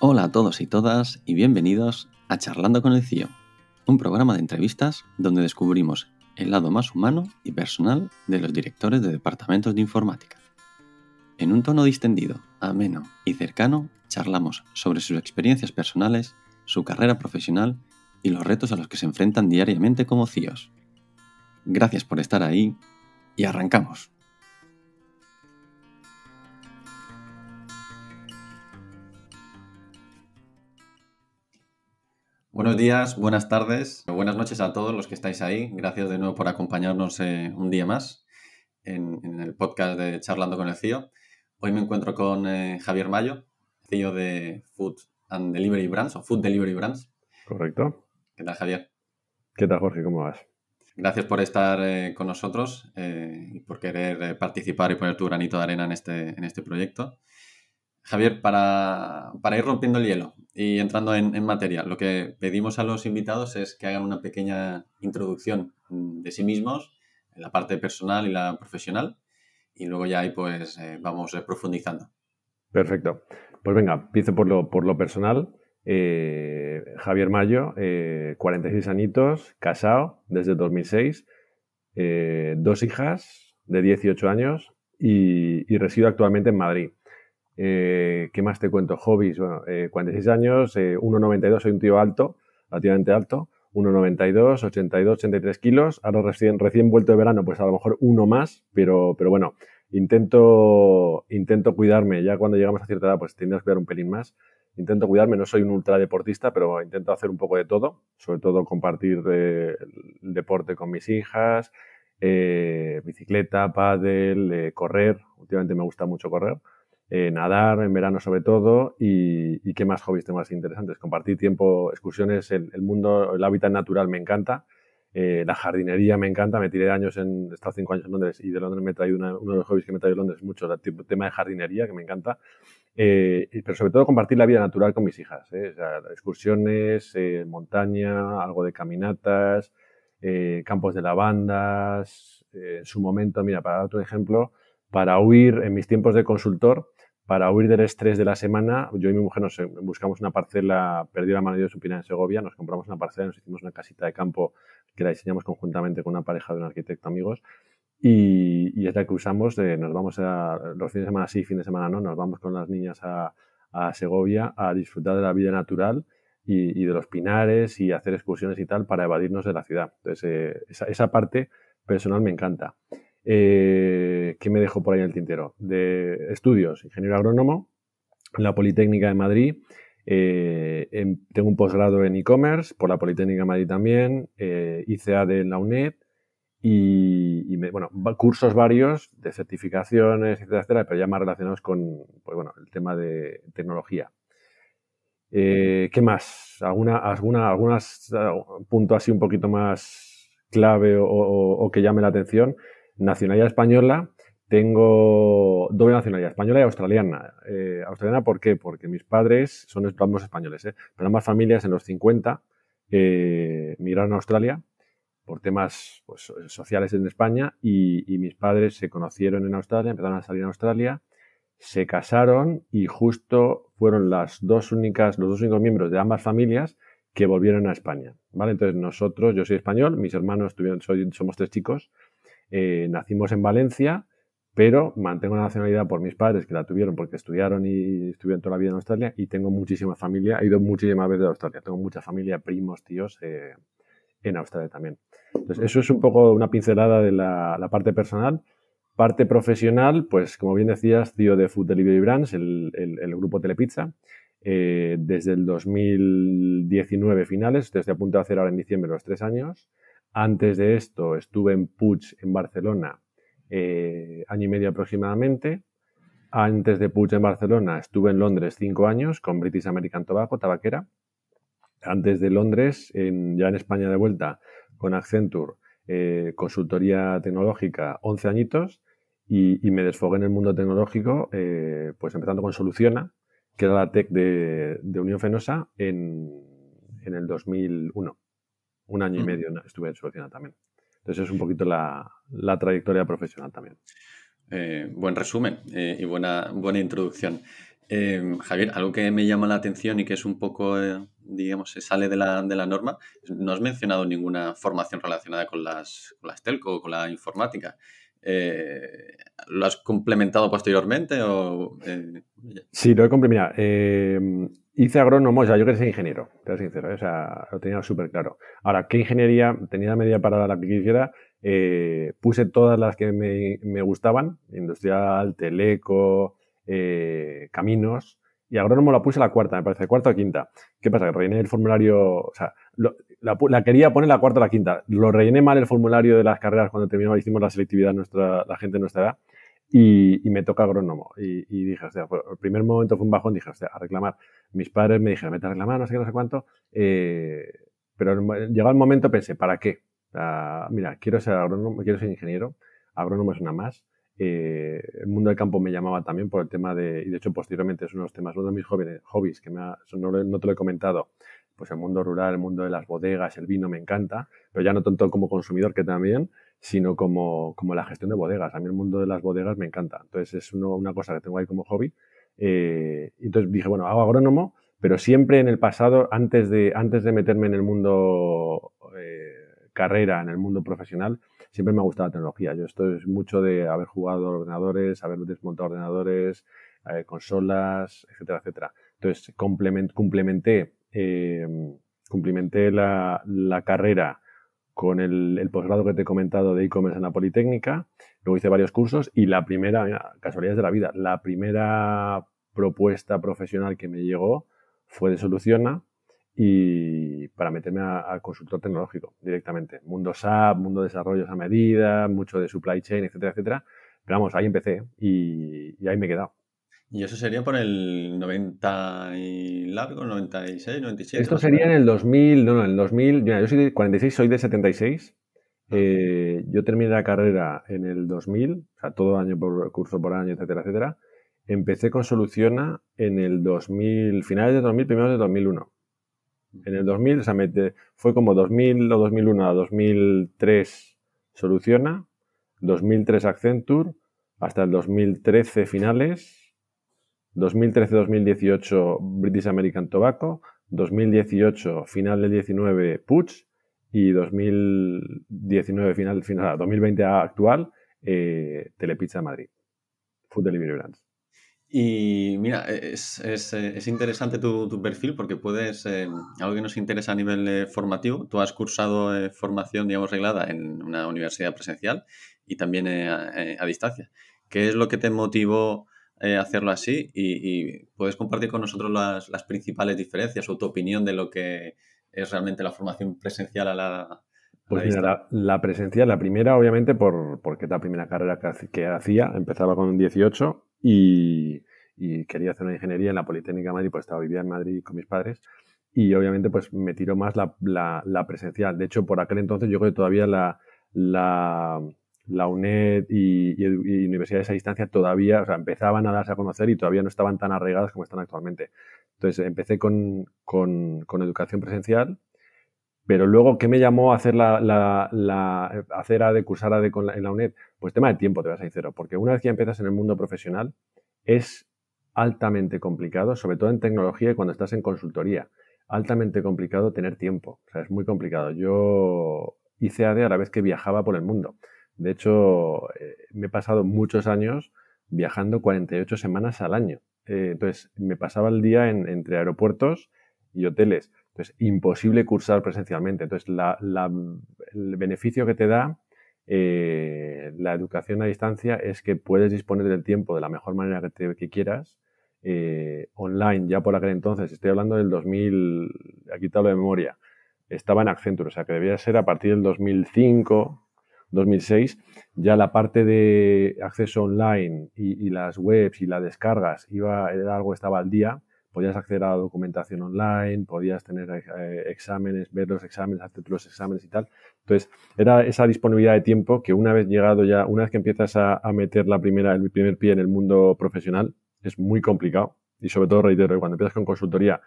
Hola a todos y todas y bienvenidos a Charlando con el CIO, un programa de entrevistas donde descubrimos el lado más humano y personal de los directores de departamentos de informática. En un tono distendido, ameno y cercano, charlamos sobre sus experiencias personales, su carrera profesional y los retos a los que se enfrentan diariamente como CIOs. Gracias por estar ahí y arrancamos. Buenos días, buenas tardes, buenas noches a todos los que estáis ahí. Gracias de nuevo por acompañarnos eh, un día más en, el podcast de Charlando con el CIO. Hoy me encuentro con eh, Javier Mayo, CEO de Food and Delivery Brands o Food Delivery Brands. Correcto. ¿Qué tal, Javier? ¿Qué tal, Jorge? ¿Cómo vas? Gracias por estar eh, con nosotros y por querer participar y poner tu granito de arena en este, en este proyecto. Javier, para, ir rompiendo el hielo y entrando en, materia, lo que pedimos a los invitados es que hagan una pequeña introducción de sí mismos, en la parte personal y la profesional, y luego ya ahí pues eh, vamos eh, profundizando. Perfecto. Pues venga, empiezo por lo, por lo personal. Eh, Javier Mayo, 46 añitos, casado desde 2006, dos hijas de 18 años y, y resido actualmente en Madrid. Eh, ¿Qué más te cuento? Hobbies, bueno, 46 eh, años, 1,92, eh, soy un tío alto, relativamente alto, 1,92, 82, 83 kilos, ahora recién, recién vuelto de verano, pues a lo mejor uno más, pero, pero bueno, intento, intento cuidarme, ya cuando llegamos a cierta edad pues tendrás que cuidar un pelín más, intento cuidarme, no soy un ultradeportista, pero intento hacer un poco de todo, sobre todo compartir el deporte con mis hijas, bicicleta, pádel, correr, últimamente me gusta mucho correr, eh, nadar en verano sobre todo y, qué más hobbies tengo más interesantes. Compartir tiempo, excursiones, el, mundo, el hábitat natural me encanta. Eh, la jardinería me encanta, me tiré años en, he estado cinco años en Londres y de Londres me he uno de los hobbies que me he traído Londres mucho, el tema de jardinería que me encanta, eh, pero sobre todo compartir la vida natural con mis hijas, excursiones, montaña, algo de caminatas, campos de lavandas, en su momento, mira, para dar otro ejemplo, para huir en mis tiempos de consultor, para huir del estrés de la semana, yo y mi mujer nos buscamos una parcela, perdí la mano de su en Segovia, nos compramos una parcela, nos hicimos una casita de campo que la diseñamos conjuntamente con una pareja de un arquitecto amigos y, es la que usamos, nos vamos a, los fines de semana sí, fines de semana no, nos vamos con las niñas a, Segovia a disfrutar de la vida natural y, de los pinares y hacer excursiones y tal para evadirnos de la ciudad. Entonces, eh, esa, esa parte personal me encanta. Eh, ¿Qué me dejo por ahí en el tintero? De estudios, ingeniero agrónomo, en la Politécnica de Madrid. Eh, tengo un posgrado en e-commerce por la Politécnica de Madrid también, eh, ICAD en la UNED y, bueno, cursos varios de certificaciones, etcétera, pero ya más relacionados con pues bueno, el tema de tecnología. Eh, ¿Qué más? ¿Alguna, alguna, algunas punto así un poquito más clave o que llame la atención? Nacionalidad española, tengo doble nacionalidad, española y australiana. Eh, australiana, ¿por qué? Porque mis padres son ambos españoles, ¿eh? pero ambas familias en los 50 eh, migraron a Australia por temas pues, sociales en España y, mis padres se conocieron en Australia, empezaron a salir en Australia, se casaron y justo fueron las dos únicas, los dos únicos miembros de ambas familias que volvieron a España. ¿vale? Entonces nosotros, yo soy español, mis hermanos tuvieron, somos tres chicos, eh, nacimos en Valencia, pero mantengo la nacionalidad por mis padres que la tuvieron porque estudiaron y estuvieron toda la vida en Australia y tengo muchísima familia, he ido muchísimas veces a Australia, tengo mucha familia, primos, tíos eh, en Australia también. Entonces, eso es un poco una pincelada de la, parte personal. Parte profesional, pues como bien decías, tío de Food Delivery Brands, el, grupo Telepizza, eh, desde el 2019 finales, estoy a punto de hacer ahora en diciembre los tres años. Antes de esto estuve en Puig, en Barcelona, eh, año y medio aproximadamente. Antes de Puig en Barcelona estuve en Londres cinco años con British American Tobacco, tabaquera. Antes de Londres, ya en España de vuelta, con Accenture, eh, consultoría tecnológica, 11 añitos. Y, me desfogué en el mundo tecnológico, eh, pues empezando con Soluciona, que era la tech de, Unión Fenosa, en, en el 2001 un año y medio estuve en Soluciona también. Entonces es un poquito la, trayectoria profesional también. Eh, buen resumen eh, y buena, buena introducción. Em, Javier, algo que me llama la atención y que es un poco, eh, digamos, se sale de la, de la, norma, no has mencionado ninguna formación relacionada con las, con las telco o con la informática. Eh, ¿Lo has complementado posteriormente? O, eh, sí, lo he complementado. Eh, hice agrónomo, o sea, yo quería ser ingeniero, te soy sincero, o sea, lo tenía súper claro. Ahora, ¿qué ingeniería? Tenía la media para la que quisiera, puse todas las que me, me gustaban, industrial, teleco, caminos, y agrónomo la puse la cuarta, me parece, cuarta o quinta. ¿Qué pasa? Que rellené el formulario, o sea, la, quería poner la cuarta o la quinta. Lo rellené mal el formulario de las carreras cuando terminamos, hicimos la selectividad nuestra, la gente de nuestra edad. Y, me toca agrónomo. Y, dije, o sea, el primer momento fue un bajón, dije, o sea, a reclamar. Mis padres me dijeron, vete a reclamar, no sé qué, no sé cuánto. Eh, pero llegado el momento pensé, ¿para qué? mira, quiero ser agrónomo, quiero ser ingeniero. Agrónomo es una más. Eh, el mundo del campo me llamaba también por el tema de, y de hecho posteriormente es uno de los temas, uno de mis jóvenes, hobbies, que me no, no, te lo he comentado, pues el mundo rural, el mundo de las bodegas, el vino me encanta, pero ya no tanto como consumidor que también, sino como, como la gestión de bodegas. A mí el mundo de las bodegas me encanta. Entonces es una cosa que tengo ahí como hobby. Eh, entonces dije, bueno, hago agrónomo, pero siempre en el pasado, antes de, antes de meterme en el mundo eh, carrera, en el mundo profesional, siempre me ha gustado la tecnología. Yo estoy mucho de haber jugado ordenadores, haber desmontado ordenadores, eh, consolas, etcétera, etcétera. Entonces complementé eh, cumplimenté la, carrera con el, posgrado que te he comentado de e-commerce en la Politécnica, luego hice varios cursos y la primera, casualidades de la vida, la primera propuesta profesional que me llegó fue de Soluciona y para meterme a, consultor tecnológico directamente. Mundo SAP, mundo de desarrollos a medida, mucho de supply chain, etcétera, etcétera. Pero vamos, ahí empecé y ahí me he quedado. Y eso sería por el 90 y largo, 96, 97. Esto sería en el 2000, no, no, en el 2000, yo soy de 46, soy de 76. Ah. Eh, yo terminé la carrera en el 2000, o sea, todo año por curso por año, etcétera, etcétera. Empecé con Soluciona en el 2000, finales de 2000, primeros de 2001. En el 2000, o sea, fue como 2000 o 2001 a 2003 Soluciona, 2003 Accenture, hasta el 2013 finales, 2013-2018 British American Tobacco, 2018 final del 19 Puig y 2019 final, final 2020 actual eh, Telepizza Madrid, Food Delivery Brands. Y mira, es, es, es interesante tu, tu, perfil porque puedes, eh, algo que nos interesa a nivel eh, formativo, tú has cursado eh, formación, digamos, reglada en una universidad presencial y también a, a, distancia. ¿Qué es lo que te motivó eh, hacerlo así y, puedes compartir con nosotros las, las, principales diferencias o tu opinión de lo que es realmente la formación presencial a la... pues mira, la, presencial, la primera obviamente por, porque es la primera carrera que, hacía, empezaba con 18 y, y, quería hacer una ingeniería en la Politécnica de Madrid, pues estaba vivía en Madrid con mis padres y obviamente pues me tiró más la, la, presencial. De hecho, por aquel entonces yo creo que todavía la, la, la UNED y, universidades a distancia todavía, o sea, empezaban a darse a conocer y todavía no estaban tan arraigadas como están actualmente. Entonces, empecé con, con, educación presencial, pero luego, ¿qué me llamó a hacer la, la, hacer ADE, cursar ADE con en la UNED? Pues tema de tiempo, te voy a sincero, porque una vez que empiezas en el mundo profesional, es altamente complicado, sobre todo en tecnología y cuando estás en consultoría, altamente complicado tener tiempo, o sea, es muy complicado. Yo hice ADE a la vez que viajaba por el mundo. De hecho, eh, me he pasado muchos años viajando 48 semanas al año. Eh, entonces, me pasaba el día entre aeropuertos y hoteles. Entonces, imposible cursar presencialmente. Entonces, el beneficio que te da eh, la educación a distancia es que puedes disponer del tiempo de la mejor manera que, que quieras. online, ya por aquel entonces, estoy hablando del 2000, aquí te hablo de memoria, estaba en Accenture, o sea que debía ser a partir del 2005, 2006, ya la parte de acceso online y, las webs y las descargas iba, era algo estaba al día. Podías acceder a la documentación online, podías tener eh, exámenes, ver los exámenes, hacer los exámenes y tal. Entonces, era esa disponibilidad de tiempo que una vez llegado ya, una vez que empiezas a, meter la primera, el primer pie en el mundo profesional, es muy complicado. Y sobre todo, reitero, cuando empiezas con consultoría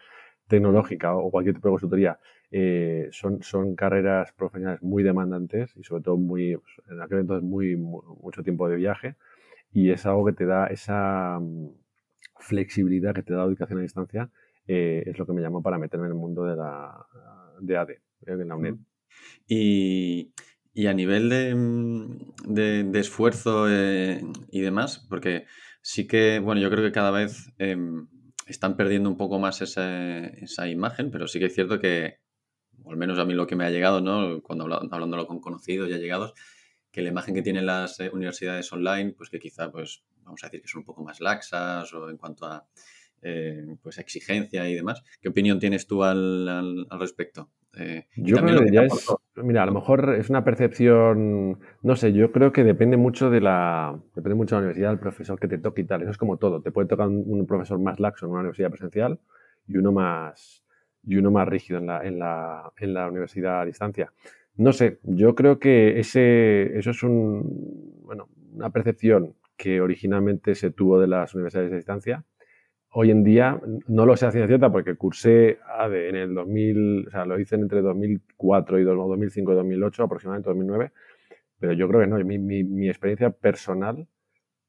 tecnológica o cualquier tipo de consultoría, eh, son, son carreras profesionales muy demandantes y sobre todo muy, pues, en aquel entonces muy, mucho tiempo de viaje y es algo que te da esa mm, flexibilidad que te da la educación a distancia eh, es lo que me llamó para meterme en el mundo de la de AD, en la UNED. Y, a nivel de, mm, esfuerzo eh, y demás, porque sí que, bueno, yo creo que cada vez em, están perdiendo un poco más esa, imagen, pero sí que es cierto que, al menos a mí lo que me ha llegado, ¿no? Cuando hablándolo con conocidos y allegados, que la imagen que tienen las eh, universidades online, pues que quizá, pues, vamos a decir que son un poco más laxas o en cuanto a eh, pues exigencia y demás. ¿Qué opinión tienes tú al, al, respecto? Eh, yo creo que, ya es, mira, a lo mejor es una percepción, no sé, yo creo que depende mucho de la, depende mucho de la universidad, del profesor que te toque y tal. Eso es como todo. Te puede tocar un, profesor más laxo en una universidad presencial y uno más, y uno más rígido en la, en la, en la universidad a distancia. No sé, yo creo que ese, eso es un, bueno, una percepción que originalmente se tuvo de las universidades a distancia Hoy en día no lo sé a ciencia cierta porque cursé en el 2000, o sea, lo hice entre 2004 y 2005 y 2008, aproximadamente 2009, pero yo creo que no, mi, mi, experiencia personal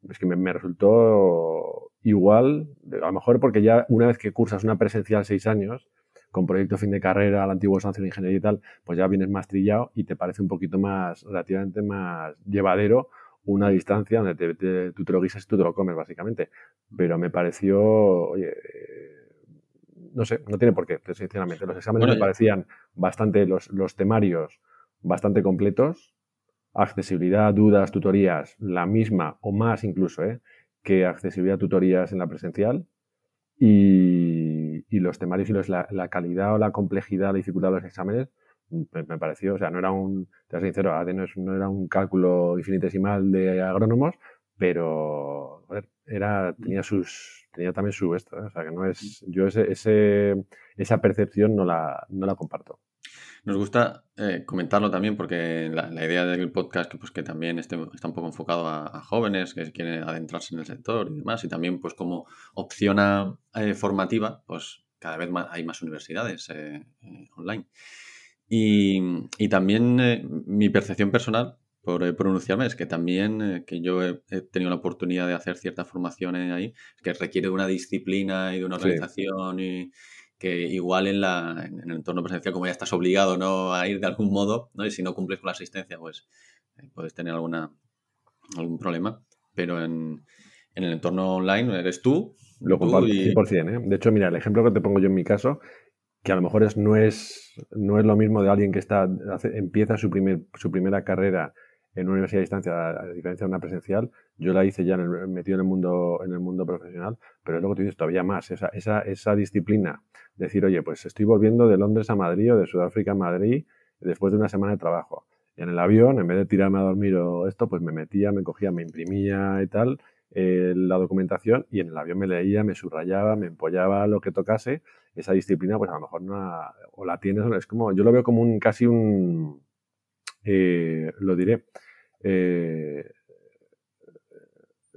es que me, resultó igual, a lo mejor porque ya una vez que cursas una presencial seis años, con proyecto fin de carrera, al antiguo socio de ingeniería y tal, pues ya vienes más trillado y te parece un poquito más, relativamente más llevadero una distancia donde te, tú te lo guisas y tú te lo comes, básicamente. Pero me pareció, oye, eh, no sé, no tiene por qué, sinceramente. Los exámenes me parecían bastante, los, los temarios bastante completos, accesibilidad, dudas, tutorías, la misma o más incluso, ¿eh? que accesibilidad, tutorías en la presencial. Y, y los temarios y los, la, la, calidad o la complejidad, la dificultad de los exámenes me, pareció, o sea, no era un, te soy sincero, no, era un cálculo infinitesimal de agrónomos, pero era, tenía sus, tenía también su esto, ¿eh? o sea, que no es, yo ese, ese, esa percepción no la, no la comparto. Nos gusta eh, comentarlo también porque la, idea del podcast pues, que también esté, está un poco enfocado a, jóvenes que quieren adentrarse en el sector y demás, y también pues como opción eh, formativa, pues cada vez más, hay más universidades online. Y, también eh, mi percepción personal, por eh, pronunciarme, es que también eh, que yo he, tenido la oportunidad de hacer cierta formación ahí, que requiere de una disciplina y de una organización y que igual en, la, en el entorno presencial, como ya estás obligado ¿no? a ir de algún modo, ¿no? y si no cumples con la asistencia, pues puedes tener alguna, algún problema. Pero en, en el entorno online eres tú. Lo comparto 100%. ¿eh? De hecho, mira, el ejemplo que te pongo yo en mi caso que a lo mejor es, no, es, no es lo mismo de alguien que está, empieza su, primer, su primera carrera en una universidad a distancia, a diferencia de una presencial. Yo la hice ya en metido en el mundo, en el mundo profesional, pero luego tienes todavía más, esa, esa, esa disciplina. Decir, oye, pues estoy volviendo de Londres a Madrid o de Sudáfrica a Madrid después de una semana de trabajo. En el avión, en vez de tirarme a dormir o esto, pues me metía, me cogía, me imprimía y tal eh, la documentación y en el avión me leía, me subrayaba, me empollaba lo que tocase. Esa disciplina, pues a lo mejor no la, o la tienes, es como, yo lo veo como un casi un, eh, lo diré, eh,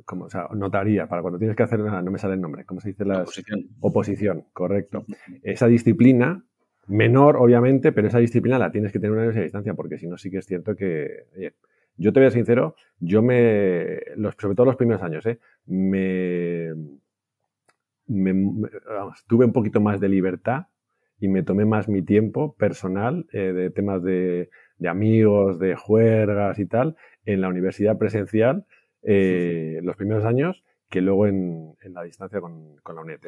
como, o sea, notaría, para cuando tienes que hacer, no me sale el nombre, ¿cómo se dice? La oposición. Oposición, correcto. Esa disciplina, menor obviamente, pero esa disciplina la tienes que tener una distancia, porque si no sí que es cierto que, yo te voy a ser sincero, yo me, los, sobre todo los primeros años, ¿eh? me, tuve un poquito más de libertad y me tomé más mi tiempo personal eh, de temas de, de, amigos, de juergas y tal, en la universidad presencial eh, los primeros años que luego en, en la distancia con, con la UNED.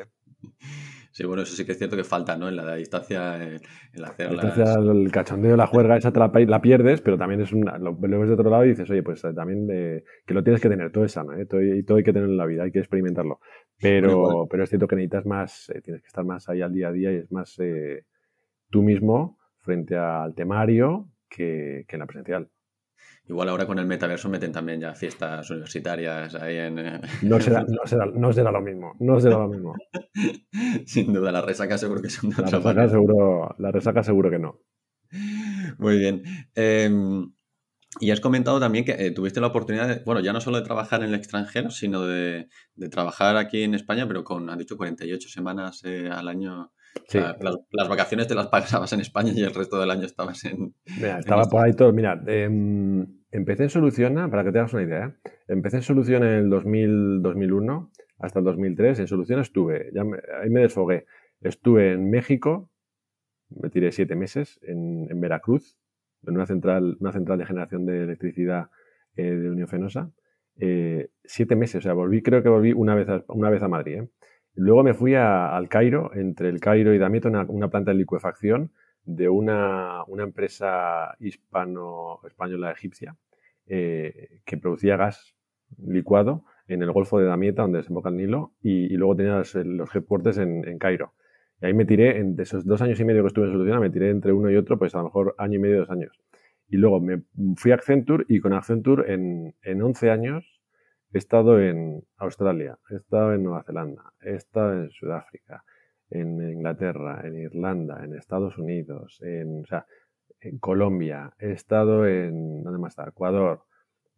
¿Eh? Sí, bueno, eso sí que es cierto que falta, ¿no? En la distancia, en, la hacer El cachondeo, la juerga, esa te la, pierdes, pero también es un, lo, ves de otro lado y dices, oye, pues eh, también de, que lo tienes que tener, todo es sano, ¿eh? todo, y todo hay que tener en la vida, hay que experimentarlo. Pero, pero es cierto que necesitas más, eh, tienes que estar más ahí al día a día y es más eh, tú mismo frente al temario que, que en la presencial. Igual ahora con el metaverso meten también ya fiestas universitarias ahí en... Eh, no, será, no, será, no será lo mismo, no será lo mismo. Sin duda, la resaca seguro que son de la resaca seguro, La resaca seguro que no. Muy bien. Em, y has comentado también que eh, tuviste la oportunidad, de, bueno, ya no solo de trabajar en el extranjero, sino de, trabajar aquí en España, pero con, has dicho, 48 semanas eh, al año. las, vacaciones te las pagabas en España y el resto del año estabas en... Mira, estaba por ahí todo. Mira, em, empecé en Soluciona, para que te hagas una idea, ¿eh? empecé en Soluciona en el 2000, 2001 hasta el 2003. En solución estuve, ahí me desfogué. Estuve en México, me tiré siete meses, en, Veracruz, en una central, una central de generación de electricidad eh, de Unión Fenosa. Eh, siete meses, o sea, volví, creo que volví una vez a, una vez a Madrid. ¿eh? Luego me fui al Cairo, entre el Cairo y Damieta, una, una planta de licuefacción de una, una empresa hispano-española egipcia eh, que producía gas licuado en el Golfo de Damieta, donde desemboca el Nilo, y, luego tenía los, los headquarters en, en, Cairo. Y ahí me tiré, en esos dos años y medio que estuve en Soluciona, me tiré entre uno y otro, pues a lo mejor año y medio, dos años. Y luego me fui a Accenture y con Accenture en, en 11 años he estado en Australia, he estado en Nueva Zelanda, he estado en Sudáfrica, en Inglaterra, en Irlanda, en Estados Unidos, en, en Colombia, he estado en, ¿dónde más está? Ecuador,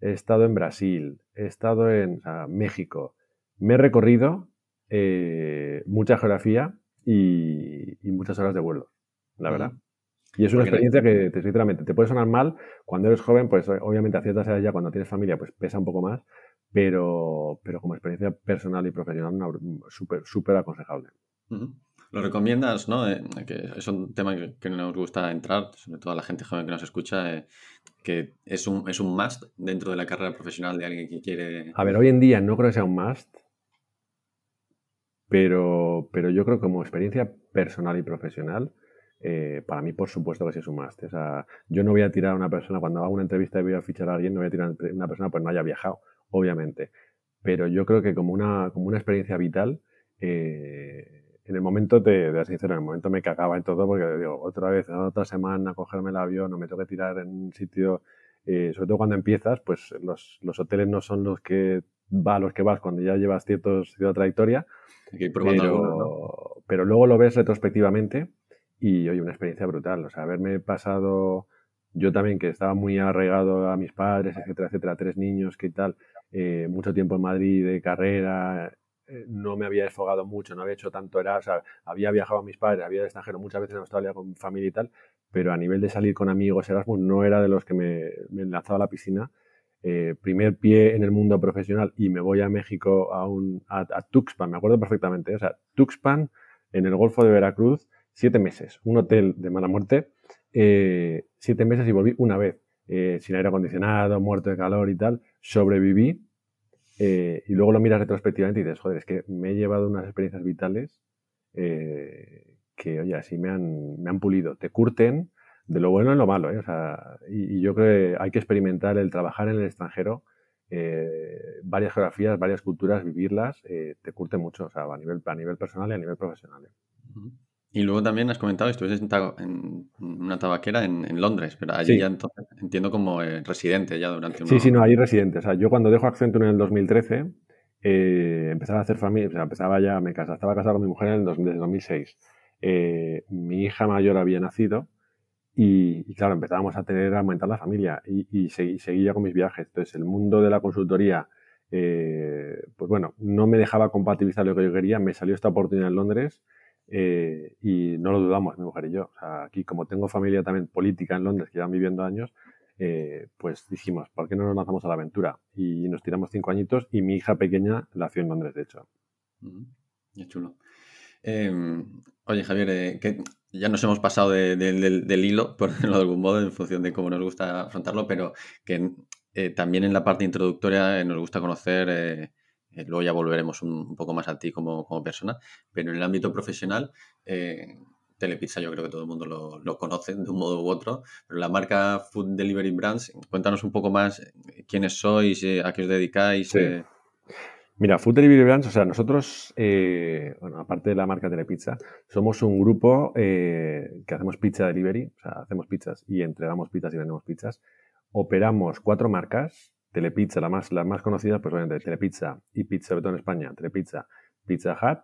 he estado en Brasil, he estado en México. Me he recorrido eh, mucha geografía y, muchas horas de vuelo, la verdad. Y es una experiencia que, sinceramente, te puede sonar mal. Cuando eres joven, pues obviamente a ciertas edades ya, cuando tienes familia, pues pesa un poco más. Pero, pero como experiencia personal y profesional, súper, súper aconsejable. Lo recomiendas, ¿no? Eh, que es un tema que, nos gusta entrar, sobre todo a la gente joven que nos escucha, eh, que es un, es un must dentro de la carrera profesional de alguien que quiere... A ver, hoy en día no creo que sea un must, pero, pero yo creo que como experiencia personal y profesional, eh, para mí por supuesto que sí es un must. O sea, yo no voy a tirar a una persona, cuando hago una entrevista y voy a fichar a alguien, no voy a tirar a una persona pues no haya viajado, obviamente. Pero yo creo que como una, como una experiencia vital, eh, en el momento, te, de sincero, en el momento me cagaba en todo porque digo, otra vez, otra semana, cogerme el avión, no me tengo que tirar en un sitio, eh, sobre todo cuando empiezas, pues los, los, hoteles no son los que va los que vas cuando ya llevas ciertos, cierta trayectoria, pero, pero luego lo ves retrospectivamente y, oye, una experiencia brutal, o sea, haberme pasado, yo también que estaba muy arraigado a mis padres, etcétera, etcétera, tres niños, qué tal, eh, mucho tiempo en Madrid de carrera, eh, no me había desfogado mucho, no había hecho tanto era, había viajado a mis padres, había de extranjero muchas veces en Australia con familia y tal, pero a nivel de salir con amigos Erasmus no era de los que me, me lanzaba a la piscina. Eh, primer pie en el mundo profesional y me voy a México a, un, a, Tuxpan, me acuerdo perfectamente, o sea, Tuxpan en el Golfo de Veracruz, siete meses, un hotel de mala muerte, eh, siete meses y volví una vez, sin aire acondicionado, muerto de calor y tal, sobreviví eh, y luego lo miras retrospectivamente y dices, joder, es que me he llevado unas experiencias vitales eh, que, oye, así me han, me han pulido. Te curten de lo bueno y lo malo, ¿eh? O sea, y, yo creo que hay que experimentar el trabajar en el extranjero, varias geografías, varias culturas, vivirlas, te curte mucho, o sea, a nivel, a nivel personal y a nivel profesional. Y luego también has comentado, estuviste en, una tabaquera en, Londres, pero allí ya entonces entiendo como eh, residente ya durante un Sí, sí, no, ahí residente. O sea, yo cuando dejo Accenture en el 2013, eh, empezaba a hacer familia, o sea, empezaba ya, me casaba, estaba casado con mi mujer en el desde 2006. Eh, mi hija mayor había nacido y, claro, empezábamos a tener, a aumentar la familia y, y seguía con mis viajes. Entonces, el mundo de la consultoría, pues bueno, no me dejaba compatibilizar lo que yo quería. Me salió esta oportunidad en Londres eh, y no lo dudamos, mi mujer y yo. O sea, aquí, como tengo familia también política en Londres, que llevan viviendo años, eh, pues dijimos, ¿por qué no nos lanzamos a la aventura? Y nos tiramos cinco añitos y mi hija pequeña nació en Londres, de hecho. Qué chulo. Em, oye, Javier, eh, que ya nos hemos pasado del hilo, por decirlo de algún modo, en función de cómo nos gusta afrontarlo, pero que también en la parte introductoria nos gusta conocer eh, luego ya volveremos un, poco más a ti como, persona, pero en el ámbito profesional, eh, Telepizza yo creo que todo el mundo lo, conoce de un modo u otro, pero la marca Food Delivery Brands, cuéntanos un poco más eh, quiénes sois, a qué os dedicáis. Mira, Food Delivery Brands, o sea, nosotros, bueno, aparte de la marca Telepizza, somos un grupo que hacemos pizza delivery, o sea, hacemos pizzas y entregamos pizzas y vendemos pizzas. Operamos cuatro marcas, Telepizza, la más, la más conocida, pues obviamente Telepizza y Pizza, sobre en España, Telepizza, Pizza Hut.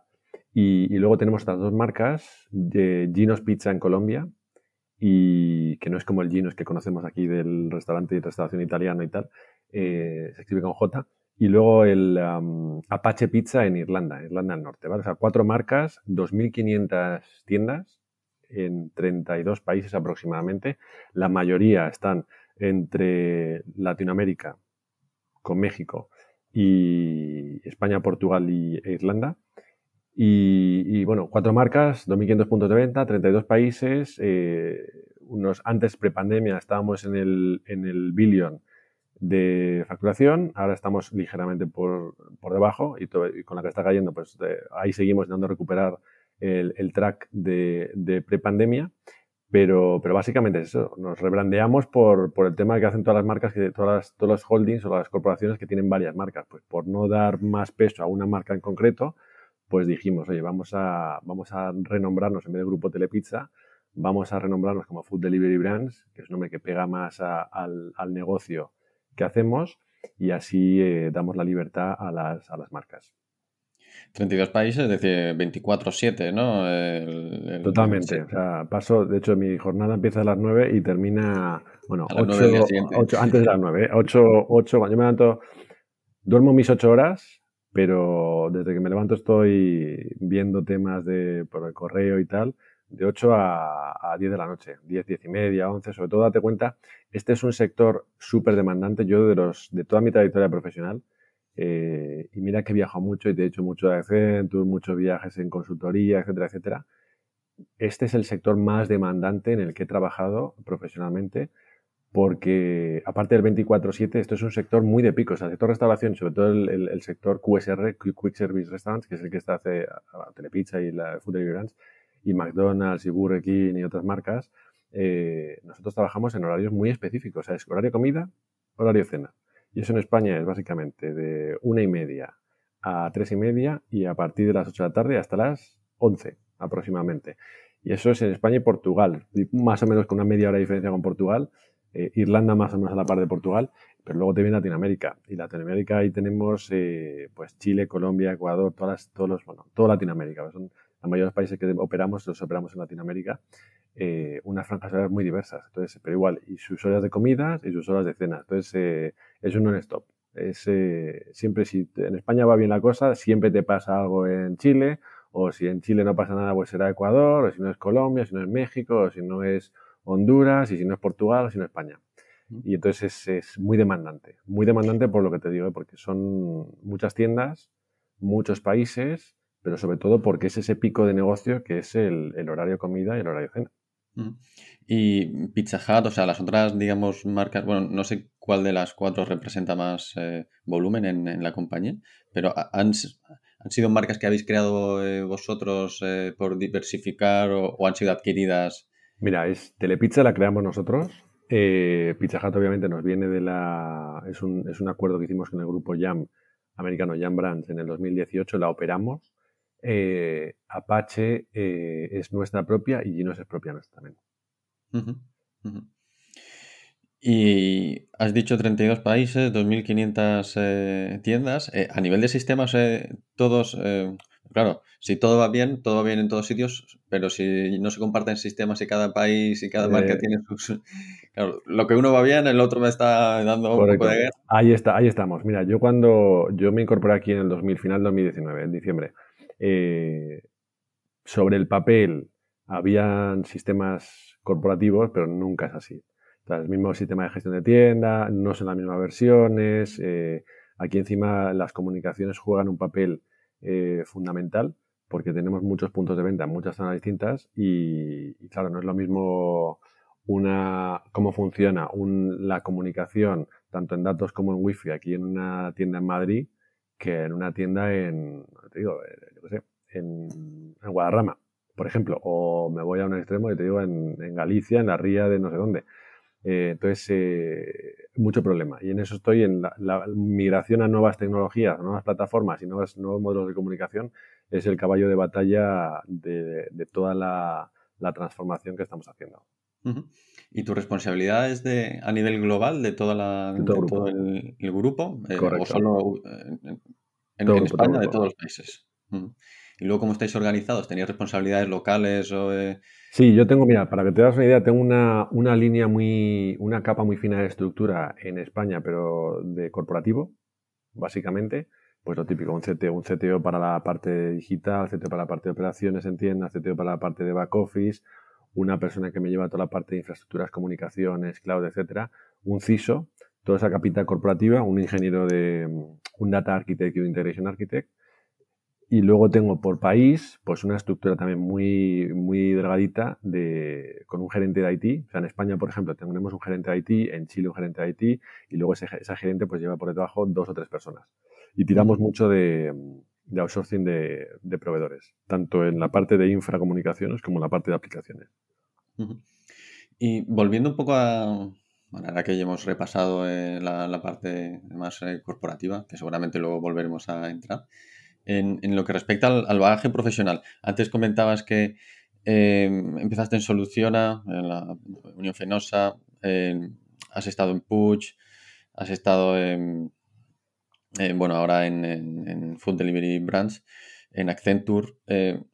Y, luego tenemos estas dos marcas, Ginos Pizza en Colombia, y que no es como el Ginos que conocemos aquí del restaurante y restauración italiano y tal, eh, se escribe con J, y luego el Apache Pizza en Irlanda, Irlanda del Norte, ¿vale? O sea, cuatro marcas, 2.500 tiendas en 32 países aproximadamente. La mayoría están entre Latinoamérica, con México y España, Portugal y, e Irlanda. Y, bueno, cuatro marcas, 2.500 puntos de venta, 32 países. Eh, unos antes prepandemia estábamos en el, en el billion de facturación, ahora estamos ligeramente por, por debajo y, con la que está cayendo, pues ahí seguimos intentando recuperar el, track de, de prepandemia. Pero, pero básicamente es eso, nos rebrandeamos por, por el tema que hacen todas las marcas, que todas todos los holdings o las corporaciones que tienen varias marcas. Pues por no dar más peso a una marca en concreto, pues dijimos, oye, vamos a, vamos a renombrarnos en vez de Grupo Telepizza, vamos a renombrarnos como Food Delivery Brands, que es un nombre que pega más al, al, negocio que hacemos y así eh, damos la libertad a las, a las marcas. 32 países, es decir, 24-7, ¿no? Totalmente. O sea, paso, de hecho, mi jornada empieza a las 9 y termina, bueno, 8, antes de las 9, 8, 8, cuando yo me levanto, duermo mis 8 horas, pero desde que me levanto estoy viendo temas de, por el correo y tal, de 8 a, a 10 de la noche, 10, 10 y media, 11, sobre todo date cuenta, este es un sector súper demandante, yo de, los, de toda mi trayectoria profesional, eh, y mira que he viajado mucho y te he hecho mucho de Accenture, muchos viajes en consultoría, etcétera, etcétera. Este es el sector más demandante en el que he trabajado profesionalmente porque aparte del 24-7, esto es un sector muy de pico. O el sector restauración, sobre todo el, sector QSR, Quick Service Restaurants, que es el que está hace Telepizza y la Food Delivery y McDonald's y Burger King y otras marcas, eh, nosotros trabajamos en horarios muy específicos. O sea, es horario comida, horario cena. Y eso en España es básicamente de una y media a tres y media y a partir de las 8 de la tarde hasta las 11 aproximadamente. Y eso es en España y Portugal, más o menos con una media hora de diferencia con Portugal. Eh, Irlanda más o menos a la par de Portugal, pero luego te viene Latinoamérica. Y Latinoamérica ahí tenemos eh, pues Chile, Colombia, Ecuador, todas todos los, bueno, toda Latinoamérica. Son la mayoría de los países que operamos, los operamos en Latinoamérica, eh, unas franjas horarias muy diversas. Entonces, pero igual, y sus horas de comidas y sus horas de cena. Entonces, es un non-stop. Es, siempre si en España va bien la cosa, siempre te pasa algo en Chile, o si en Chile no pasa nada, pues será Ecuador, o si no es Colombia, si no es México, o si no es Honduras, y si no es Portugal, o si no es España. Y entonces es, muy demandante, muy demandante por lo que te digo, porque son muchas tiendas, muchos países, pero sobre todo porque es ese pico de negocio que es el, el horario comida y el horario cena. Y Pizza Hut, o sea, las otras, digamos, marcas, bueno, no sé cuál de las cuatro representa más eh, volumen en, la compañía, pero han, han, sido marcas que habéis creado eh, vosotros eh, por diversificar o, o, han sido adquiridas Mira, es Telepizza la creamos nosotros. Pizza Hut obviamente nos viene de la... Es un, es un acuerdo que hicimos con el grupo Jam, americano Jam Brands, en el 2018, la operamos. Eh, Apache eh, es nuestra propia y Ginos es propia nuestra también. Y has dicho 32 países, 2.500 tiendas. a nivel de sistemas, todos Claro, si todo va bien, todo va bien en todos sitios, pero si no se comparten sistemas y cada país y cada marca eh. tiene sus... Claro, lo que uno va bien, el otro me está dando un poco de guerra. Ahí, está, ahí estamos. Mira, yo cuando yo me incorporé aquí en el 2000, final 2019, en diciembre, eh, sobre el papel habían sistemas corporativos, pero nunca es así. O sea, el mismo sistema de gestión de tienda, no son las mismas versiones. Eh, aquí encima las comunicaciones juegan un papel eh, fundamental porque tenemos muchos puntos de venta en muchas zonas distintas y, claro, no es lo mismo una cómo funciona la comunicación tanto en datos como en wifi aquí en una tienda en Madrid que en una tienda en, te digo, eh, en, Guadarrama, por ejemplo, o me voy a un extremo y te digo en, en Galicia, en la ría de no sé dónde. Eh, entonces, eh, mucho problema. Y en eso estoy, en la, migración a nuevas tecnologías, nuevas plataformas y nuevos, nuevos modelos de comunicación es el caballo de batalla de, toda la, transformación que estamos haciendo. ¿Y tu responsabilidad es de, a nivel global de, toda la, todo, el, grupo? Eh, ¿O solo en, España, de todos los países? Y luego, ¿cómo estáis organizados? ¿Tenéis responsabilidades locales o...? Sí, yo tengo, mira, para que te das una idea, tengo una, una línea muy, una capa muy fina de estructura en España, pero de corporativo, básicamente. Pues lo típico, un CTO, un CTO para la parte digital, CTO para la parte de operaciones en tiendas, CTO para la parte de back office, una persona que me lleva toda la parte de infraestructuras, comunicaciones, cloud, etcétera, un CISO, toda esa capita corporativa, un ingeniero de un data architect y un integration architect. Y luego tengo por país, pues una estructura también muy, muy delgadita de, con un gerente de IT. O sea, en España, por ejemplo, tenemos un gerente de IT, en Chile un gerente de IT, y luego ese, esa gerente pues lleva por debajo dos o tres personas. Y tiramos mucho de, de outsourcing de, proveedores, tanto en la parte de infracomunicaciones como en la parte de aplicaciones. Y volviendo un poco a, bueno, ahora que ya hemos repasado eh, la, parte más eh, corporativa, que seguramente luego volveremos a entrar, en, lo que respecta al, bagaje profesional. Antes comentabas que eh, empezaste en Soluciona, en la Unión Fenosa, has estado en Puig, has estado en, bueno, ahora en, Food Delivery Brands, en Accenture.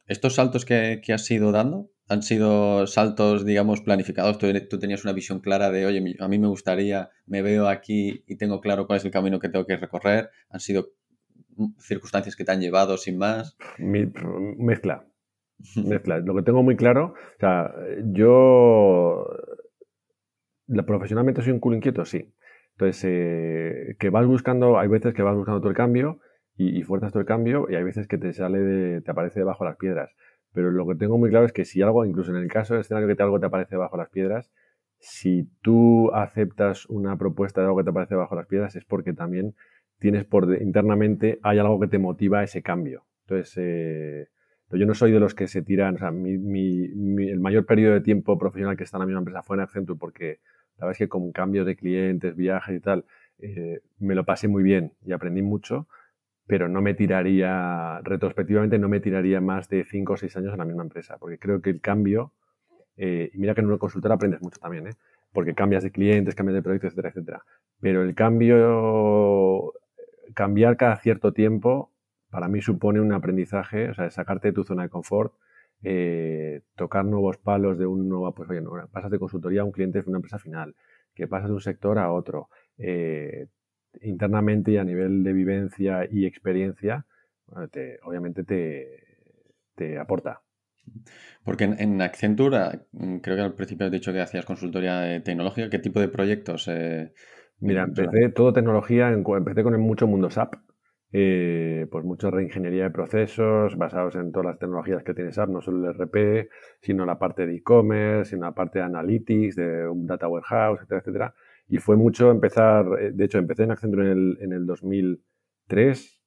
¿Estos saltos que, que has ido dando han sido saltos, digamos, planificados. Tú, tenías una visión clara de, oye, a mí me gustaría, me veo aquí y tengo claro cuál es el camino que tengo que recorrer. Han sido circunstancias que te han llevado sin más. mezcla. Mezcla. Lo que tengo muy claro, o sea, yo profesionalmente soy un culo inquieto, sí. Entonces, eh, que vas buscando, hay veces que vas buscando todo el cambio y, y fuerzas todo el cambio y hay veces que te sale, de, te aparece debajo de las piedras. Pero lo que tengo muy claro es que si algo, incluso en el caso del escenario que te, algo te aparece bajo las piedras, si tú aceptas una propuesta de algo que te aparece bajo las piedras es porque también tienes por internamente, hay algo que te motiva ese cambio. Entonces, eh, yo no soy de los que se tiran, o sea, el mayor periodo de tiempo profesional que está en la misma empresa fue en Accenture porque la verdad es que con cambios de clientes, viajes y tal, eh, me lo pasé muy bien y aprendí mucho pero no me tiraría, retrospectivamente, no me tiraría más de 5 o 6 años en la misma empresa, porque creo que el cambio, eh, y mira que en una consultora aprendes mucho también, ¿eh? porque cambias de clientes, cambias de proyectos, etcétera, etcétera. Pero el cambio, cambiar cada cierto tiempo, para mí supone un aprendizaje, o sea, sacarte de tu zona de confort, eh, tocar nuevos palos de un nuevo, pues oye, pasas de consultoría a un cliente de una empresa final, que pasas de un sector a otro, eh, internamente y a nivel de vivencia y experiencia, obviamente te, aporta. Porque en, Accenture, mm, creo que al principio has dicho que hacías consultoría tecnológica. ¿Qué tipo de proyectos? Eh, Mira, empecé todo tecnología, empecé con el mucho mundo SAP, eh, pues mucha reingeniería de procesos basados en todas las tecnologías que tiene SAP, no solo el RP, sino la parte de e-commerce, sino la parte de analytics, de un data warehouse, etcétera, etcétera. Y fue mucho empezar, eh, de hecho, empecé en Accenture en el, en el 2003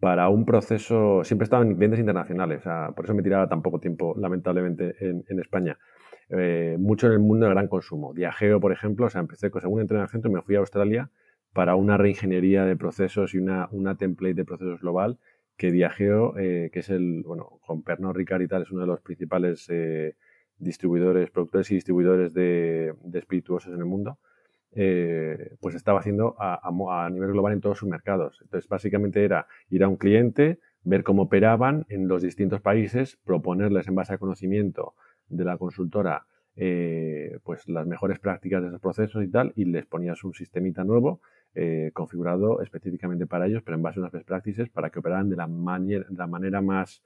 para un proceso, siempre estaba en clientes internacionales, o sea, por eso me tiraba tan poco tiempo, lamentablemente, en, en España. Eh, mucho en el mundo del gran consumo. Viajeo, por ejemplo, o sea, empecé, según entré en Accenture, me fui a Australia para una reingeniería de procesos y una, una template de procesos global que Viajeo, eh, que es el, bueno, con Pernod Ricard y tal, es uno de los principales distribuidores, productores y distribuidores de, de espirituosos en el mundo. Eh, pues estaba haciendo a, nivel global en todos sus mercados. Entonces, básicamente era ir a un cliente, ver cómo operaban en los distintos países, proponerles en base al conocimiento de la consultora eh, pues las mejores prácticas de esos procesos y tal, y les ponías un sistemita nuevo eh, configurado específicamente para ellos, pero en base a unas best practices para que operaran de la, manera, más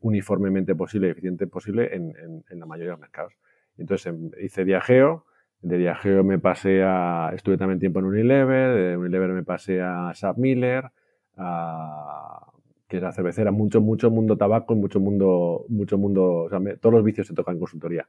uniformemente posible y eficiente posible en, la mayoría de los mercados. Entonces em, hice viajeo, de viajeo me pasé a, estuve también tiempo en Unilever, de Unilever me pasé a SAP Miller, a, que es la cervecera, mucho, mucho mundo tabaco y mucho mundo, mucho mundo, todos los vicios se tocan en consultoría.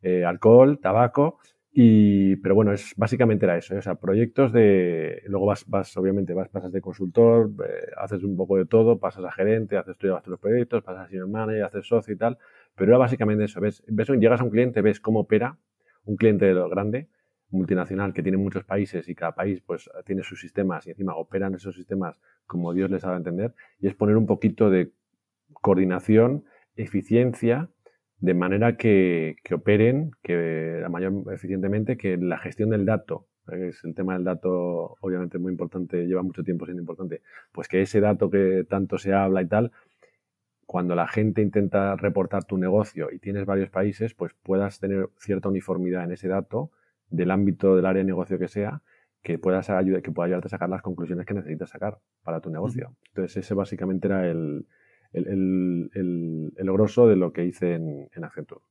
Eh, alcohol, tabaco, y, pero bueno, es, básicamente era eso, ¿eh? o sea, proyectos de, luego vas, vas obviamente, vas, pasas de consultor, eh, haces un poco de todo, pasas a gerente, haces tú los proyectos, pasas a senior manager, haces socio y tal, pero era básicamente eso, ves, ves, llegas a un cliente, ves cómo opera, un cliente de lo grande, multinacional, que tiene muchos países y cada país pues tiene sus sistemas y encima operan esos sistemas como Dios les ha de entender, y es poner un poquito de coordinación, eficiencia, de manera que, operen que la mayor eficientemente que la gestión del dato, es el tema del dato obviamente muy importante, lleva mucho tiempo siendo importante, pues que ese dato que tanto se habla y tal, cuando la gente intenta reportar tu negocio y tienes varios países, pues puedas tener cierta uniformidad en ese dato del ámbito del área de negocio que sea, que puedas ayudar, que pueda ayudarte a sacar las conclusiones que necesitas sacar para tu negocio. Entonces, ese básicamente era el, el, el, grosso de lo que hice en, en Accenture.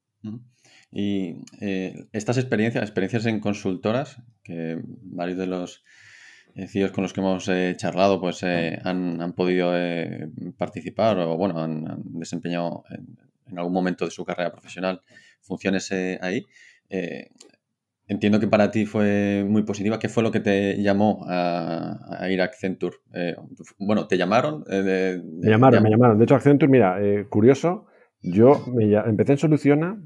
Y eh, estas experiencias, experiencias en consultoras, que varios de los eh, CEOs con los que hemos eh, charlado pues han, podido participar o bueno, han, desempeñado en, algún momento de su carrera profesional funciones ahí. Entiendo que para ti fue muy positiva. ¿Qué fue lo que te llamó a, ir a Accenture? bueno, ¿te llamaron? me llamaron, me llamaron. De hecho, Accenture, mira, curioso, yo me, empecé en Soluciona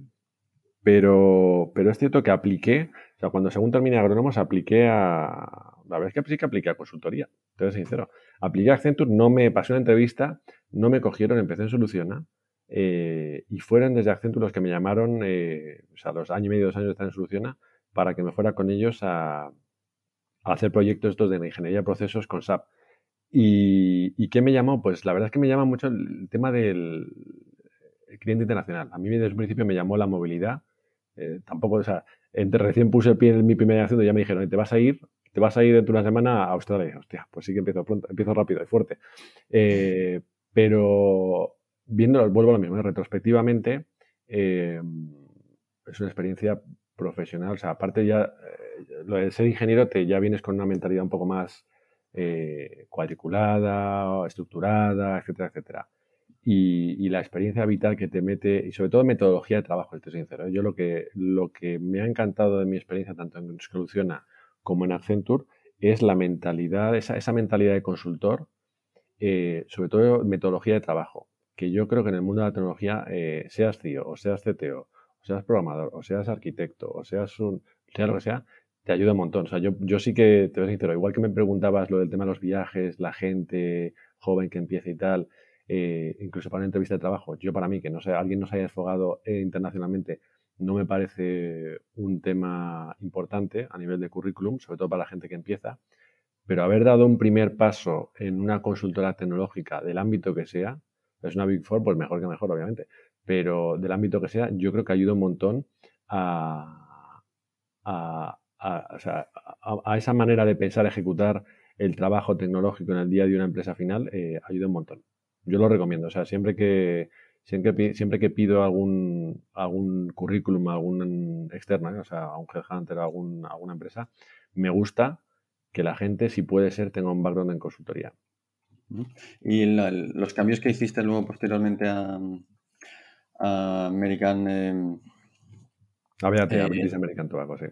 pero, pero es cierto que apliqué, o sea, cuando según terminé agrónomos, apliqué a. La verdad es que sí que apliqué a consultoría, te soy sincero. Apliqué a Accenture, no me pasó una entrevista, no me cogieron, empecé en Soluciona. Eh, y fueron desde Accenture los que me llamaron, eh, o sea, los años y medio, dos años de estar en Soluciona, para que me fuera con ellos a, hacer proyectos estos de ingeniería de procesos con SAP. ¿Y, ¿Y, qué me llamó? Pues la verdad es que me llama mucho el tema del cliente internacional. A mí desde el principio me llamó la movilidad eh, tampoco, o sea, recién puse el pie en mi primera acción, ya me dijeron, te vas a ir, te vas a ir dentro de una semana a Australia. Y hostia, pues sí que empiezo pronto, empiezo rápido y fuerte. Eh, pero viéndolo, vuelvo a lo mismo, retrospectivamente, eh, es una experiencia profesional. O sea, aparte ya, lo de ser ingeniero, te ya vienes con una mentalidad un poco más cuadriculada, estructurada, etcétera, etcétera y, la experiencia vital que te mete, y sobre todo metodología de trabajo, estoy sincero. Yo lo que, lo que me ha encantado de mi experiencia, tanto en Soluciona como en Accenture, es la mentalidad, esa, esa mentalidad de consultor, eh, sobre todo metodología de trabajo, que yo creo que en el mundo de la tecnología, eh, seas CIO, o seas CTO, seas programador, o seas arquitecto, o seas un, lo que sea, te ayuda un montón. O sea, yo, yo sí que te voy a sincero, igual que me preguntabas lo del tema de los viajes, la gente joven que empieza y tal, eh, incluso para una entrevista de trabajo, yo para mí, que no sé, alguien no se haya desfogado eh, internacionalmente, no me parece un tema importante a nivel de currículum, sobre todo para la gente que empieza, pero haber dado un primer paso en una consultora tecnológica del ámbito que sea, es una Big Four, pues mejor que mejor, obviamente, pero del ámbito que sea, yo creo que ayuda un montón a, a, a, esa manera de pensar, ejecutar el trabajo tecnológico en el día de una empresa final, eh, ayuda un montón yo lo recomiendo. O sea, siempre que, siempre, siempre que pido algún, algún currículum a algún externo, ¿eh? o sea, a un headhunter, a algún, alguna empresa, me gusta que la gente, si puede ser, tenga un background en consultoría. Y los cambios que hiciste luego posteriormente a, American... Eh, a BAT, a British American Tobacco, sí.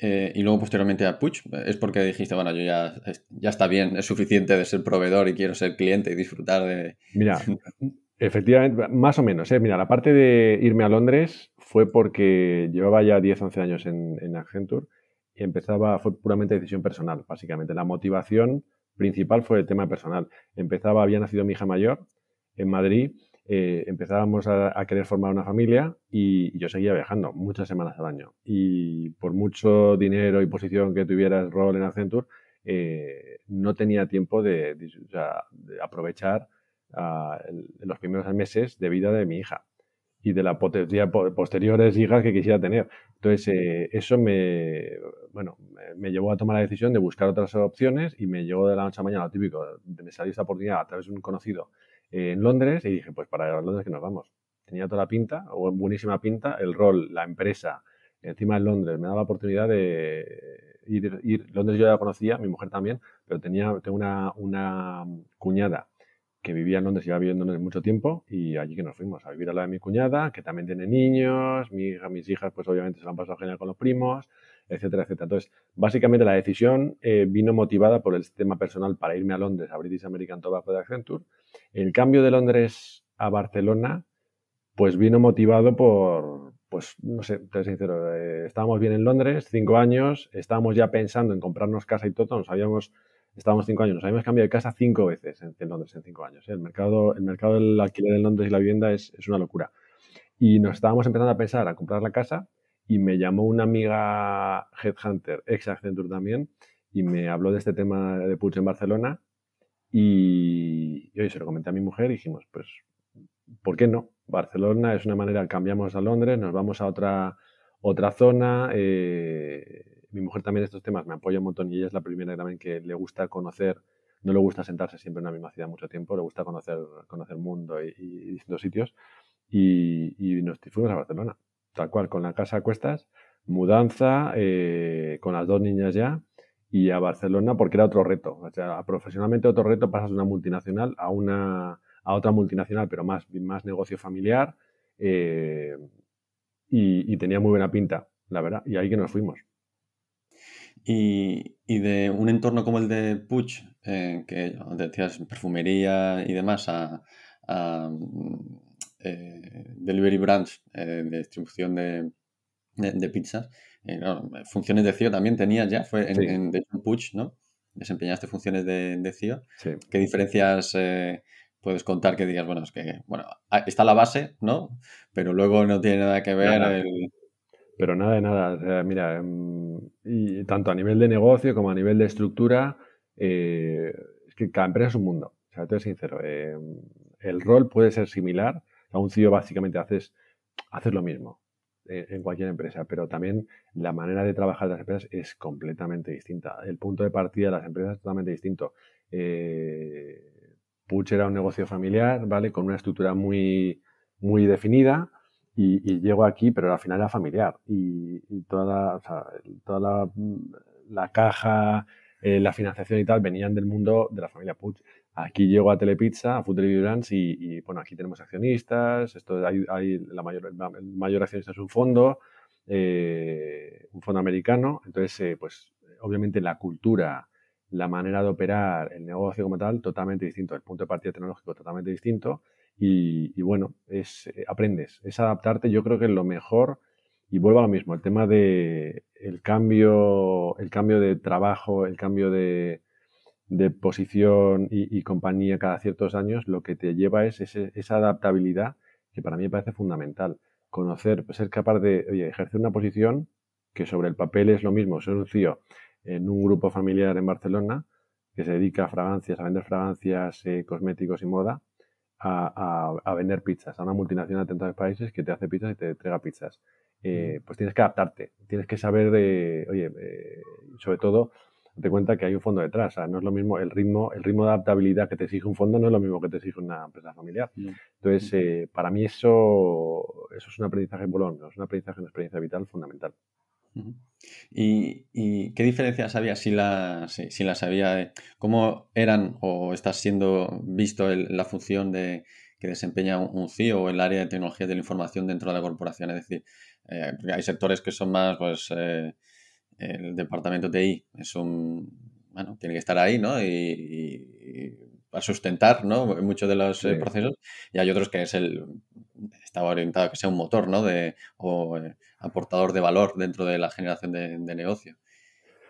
Eh, y luego posteriormente a Puch, es porque dijiste, bueno, yo ya, ya está bien, es suficiente de ser proveedor y quiero ser cliente y disfrutar de... Mira, efectivamente, más o menos. ¿eh? Mira, la parte de irme a Londres fue porque llevaba ya 10, 11 años en, en Accenture y empezaba, fue puramente decisión personal, básicamente. La motivación principal fue el tema personal. Empezaba, había nacido mi hija mayor en Madrid eh, empezábamos a, querer formar una familia y, yo seguía viajando muchas semanas al año. Y por mucho dinero y posición que tuviera el rol en Accenture, eh, no tenía tiempo de, aprovechar ah, los primeros meses de vida de mi hija y de las posteriores hijas que quisiera tener. Entonces, eh, eso me, bueno, me llevó a tomar la decisión de buscar otras opciones y me llegó de la noche a mañana lo típico, de me salió esta oportunidad a través de un conocido en Londres y dije, pues para Londres que nos vamos. Tenía toda la pinta, o buenísima pinta, el rol, la empresa, encima de Londres, me daba la oportunidad de ir, ir, Londres yo ya la conocía, mi mujer también, pero tenía, tengo una, una cuñada que vivía en Londres iba viviendo en Londres mucho tiempo y allí que nos fuimos a vivir a la de mi cuñada, que también tiene niños, mi hija, mis hijas pues obviamente se lo han pasado genial con los primos, etcétera, etcétera. Entonces, básicamente la decisión eh, vino motivada por el tema personal para irme a Londres, a British American Tobacco de Accenture. El cambio de Londres a Barcelona, pues vino motivado por, pues no sé, te sincero, eh, estábamos bien en Londres, cinco años, estábamos ya pensando en comprarnos casa y todo, nos habíamos, estábamos cinco años, nos habíamos cambiado de casa cinco veces en, Londres en cinco años. ¿eh? El, mercado, el mercado del alquiler en Londres y la vivienda es, es una locura. Y nos estábamos empezando a pensar a comprar la casa y me llamó una amiga Headhunter, ex Accenture también, y me habló de este tema de Puig en Barcelona y, hoy se lo comenté a mi mujer y dijimos, pues, ¿por qué no? Barcelona es una manera, cambiamos a Londres, nos vamos a otra, otra zona. Eh, mi mujer también estos temas me apoya un montón y ella es la primera también que le gusta conocer, no le gusta sentarse siempre en una misma ciudad mucho tiempo, le gusta conocer, conocer el mundo y, distintos sitios y, y nos fuimos a Barcelona tal cual, con la casa a cuestas, mudanza, eh, con las dos niñas ya, y a Barcelona porque era otro reto. O sea, profesionalmente otro reto, pasas de una multinacional a una a otra multinacional, pero más, más negocio familiar, eh, y, tenía muy buena pinta, la verdad, y ahí que nos fuimos. Y, de un entorno como el de Puig, eh, que decías perfumería y demás, a, eh, delivery branch de distribución de, de, pizzas, funciones de CEO también tenías ya, fue en, en, Puig, ¿no? Desempeñaste funciones de, de CEO. ¿Qué diferencias puedes contar que digas, bueno, es que, bueno, está la base, ¿no? Pero luego no tiene nada que ver el... Pero nada de nada. mira, em, y tanto a nivel de negocio como a nivel de estructura, eh, es que cada empresa es un mundo. O sea, te soy sincero. El rol puede ser similar. A un CEO básicamente haces, haces lo mismo eh, en cualquier empresa, pero también la manera de trabajar de las empresas es completamente distinta. El punto de partida de las empresas es totalmente distinto. Eh, Puch era un negocio familiar, ¿vale? Con una estructura muy, muy definida y, llego aquí, pero al final era familiar y, toda, la, toda la, caja, eh, la financiación y tal venían del mundo de la familia Puch. Aquí llego a Telepizza, a Food Delivery y, bueno, aquí tenemos accionistas, esto hay, la mayor, el mayor accionista es un fondo, eh, un fondo americano, entonces, eh, pues obviamente la cultura la manera de operar el negocio como tal totalmente distinto, el punto de partida tecnológico totalmente distinto y, bueno, es, eh, aprendes, es adaptarte, yo creo que lo mejor y vuelvo a lo mismo, el tema de el cambio, el cambio de trabajo, el cambio de, posición y, compañía cada ciertos años, lo que te lleva es esa adaptabilidad que para mí me parece fundamental. Conocer, ser capaz de ejercer una posición que sobre el papel es lo mismo, ser un CEO en un grupo familiar en Barcelona que se dedica a fragancias, a vender fragancias, eh, cosméticos y moda, a, vender pizzas, a una multinacional de 30 países que te hace pizzas y te entrega pizzas. Eh, pues tienes que adaptarte, tienes que saber, de, oye, eh, sobre todo, date cuenta que hay un fondo detrás, no es lo mismo el ritmo, el ritmo de adaptabilidad que te exige un fondo, no es lo mismo que te exige una empresa familiar. Entonces, para mí eso, eso es un aprendizaje bolón, es un aprendizaje, una experiencia vital fundamental. ¿Y, qué diferencias había si las, si, las había? ¿Cómo eran o está siendo visto la función de, que desempeña un, CEO o el área de tecnología de la información dentro de la corporación? Es decir, eh, hay sectores que son más, pues, eh, el departamento de TI es un, bueno, tiene que estar ahí, ¿no? Y, a sustentar, ¿no? Muchos de los eh, procesos. Y hay otros que es el, estaba orientado a que sea un motor, ¿no? De, o aportador de valor dentro de la generación de, negocio.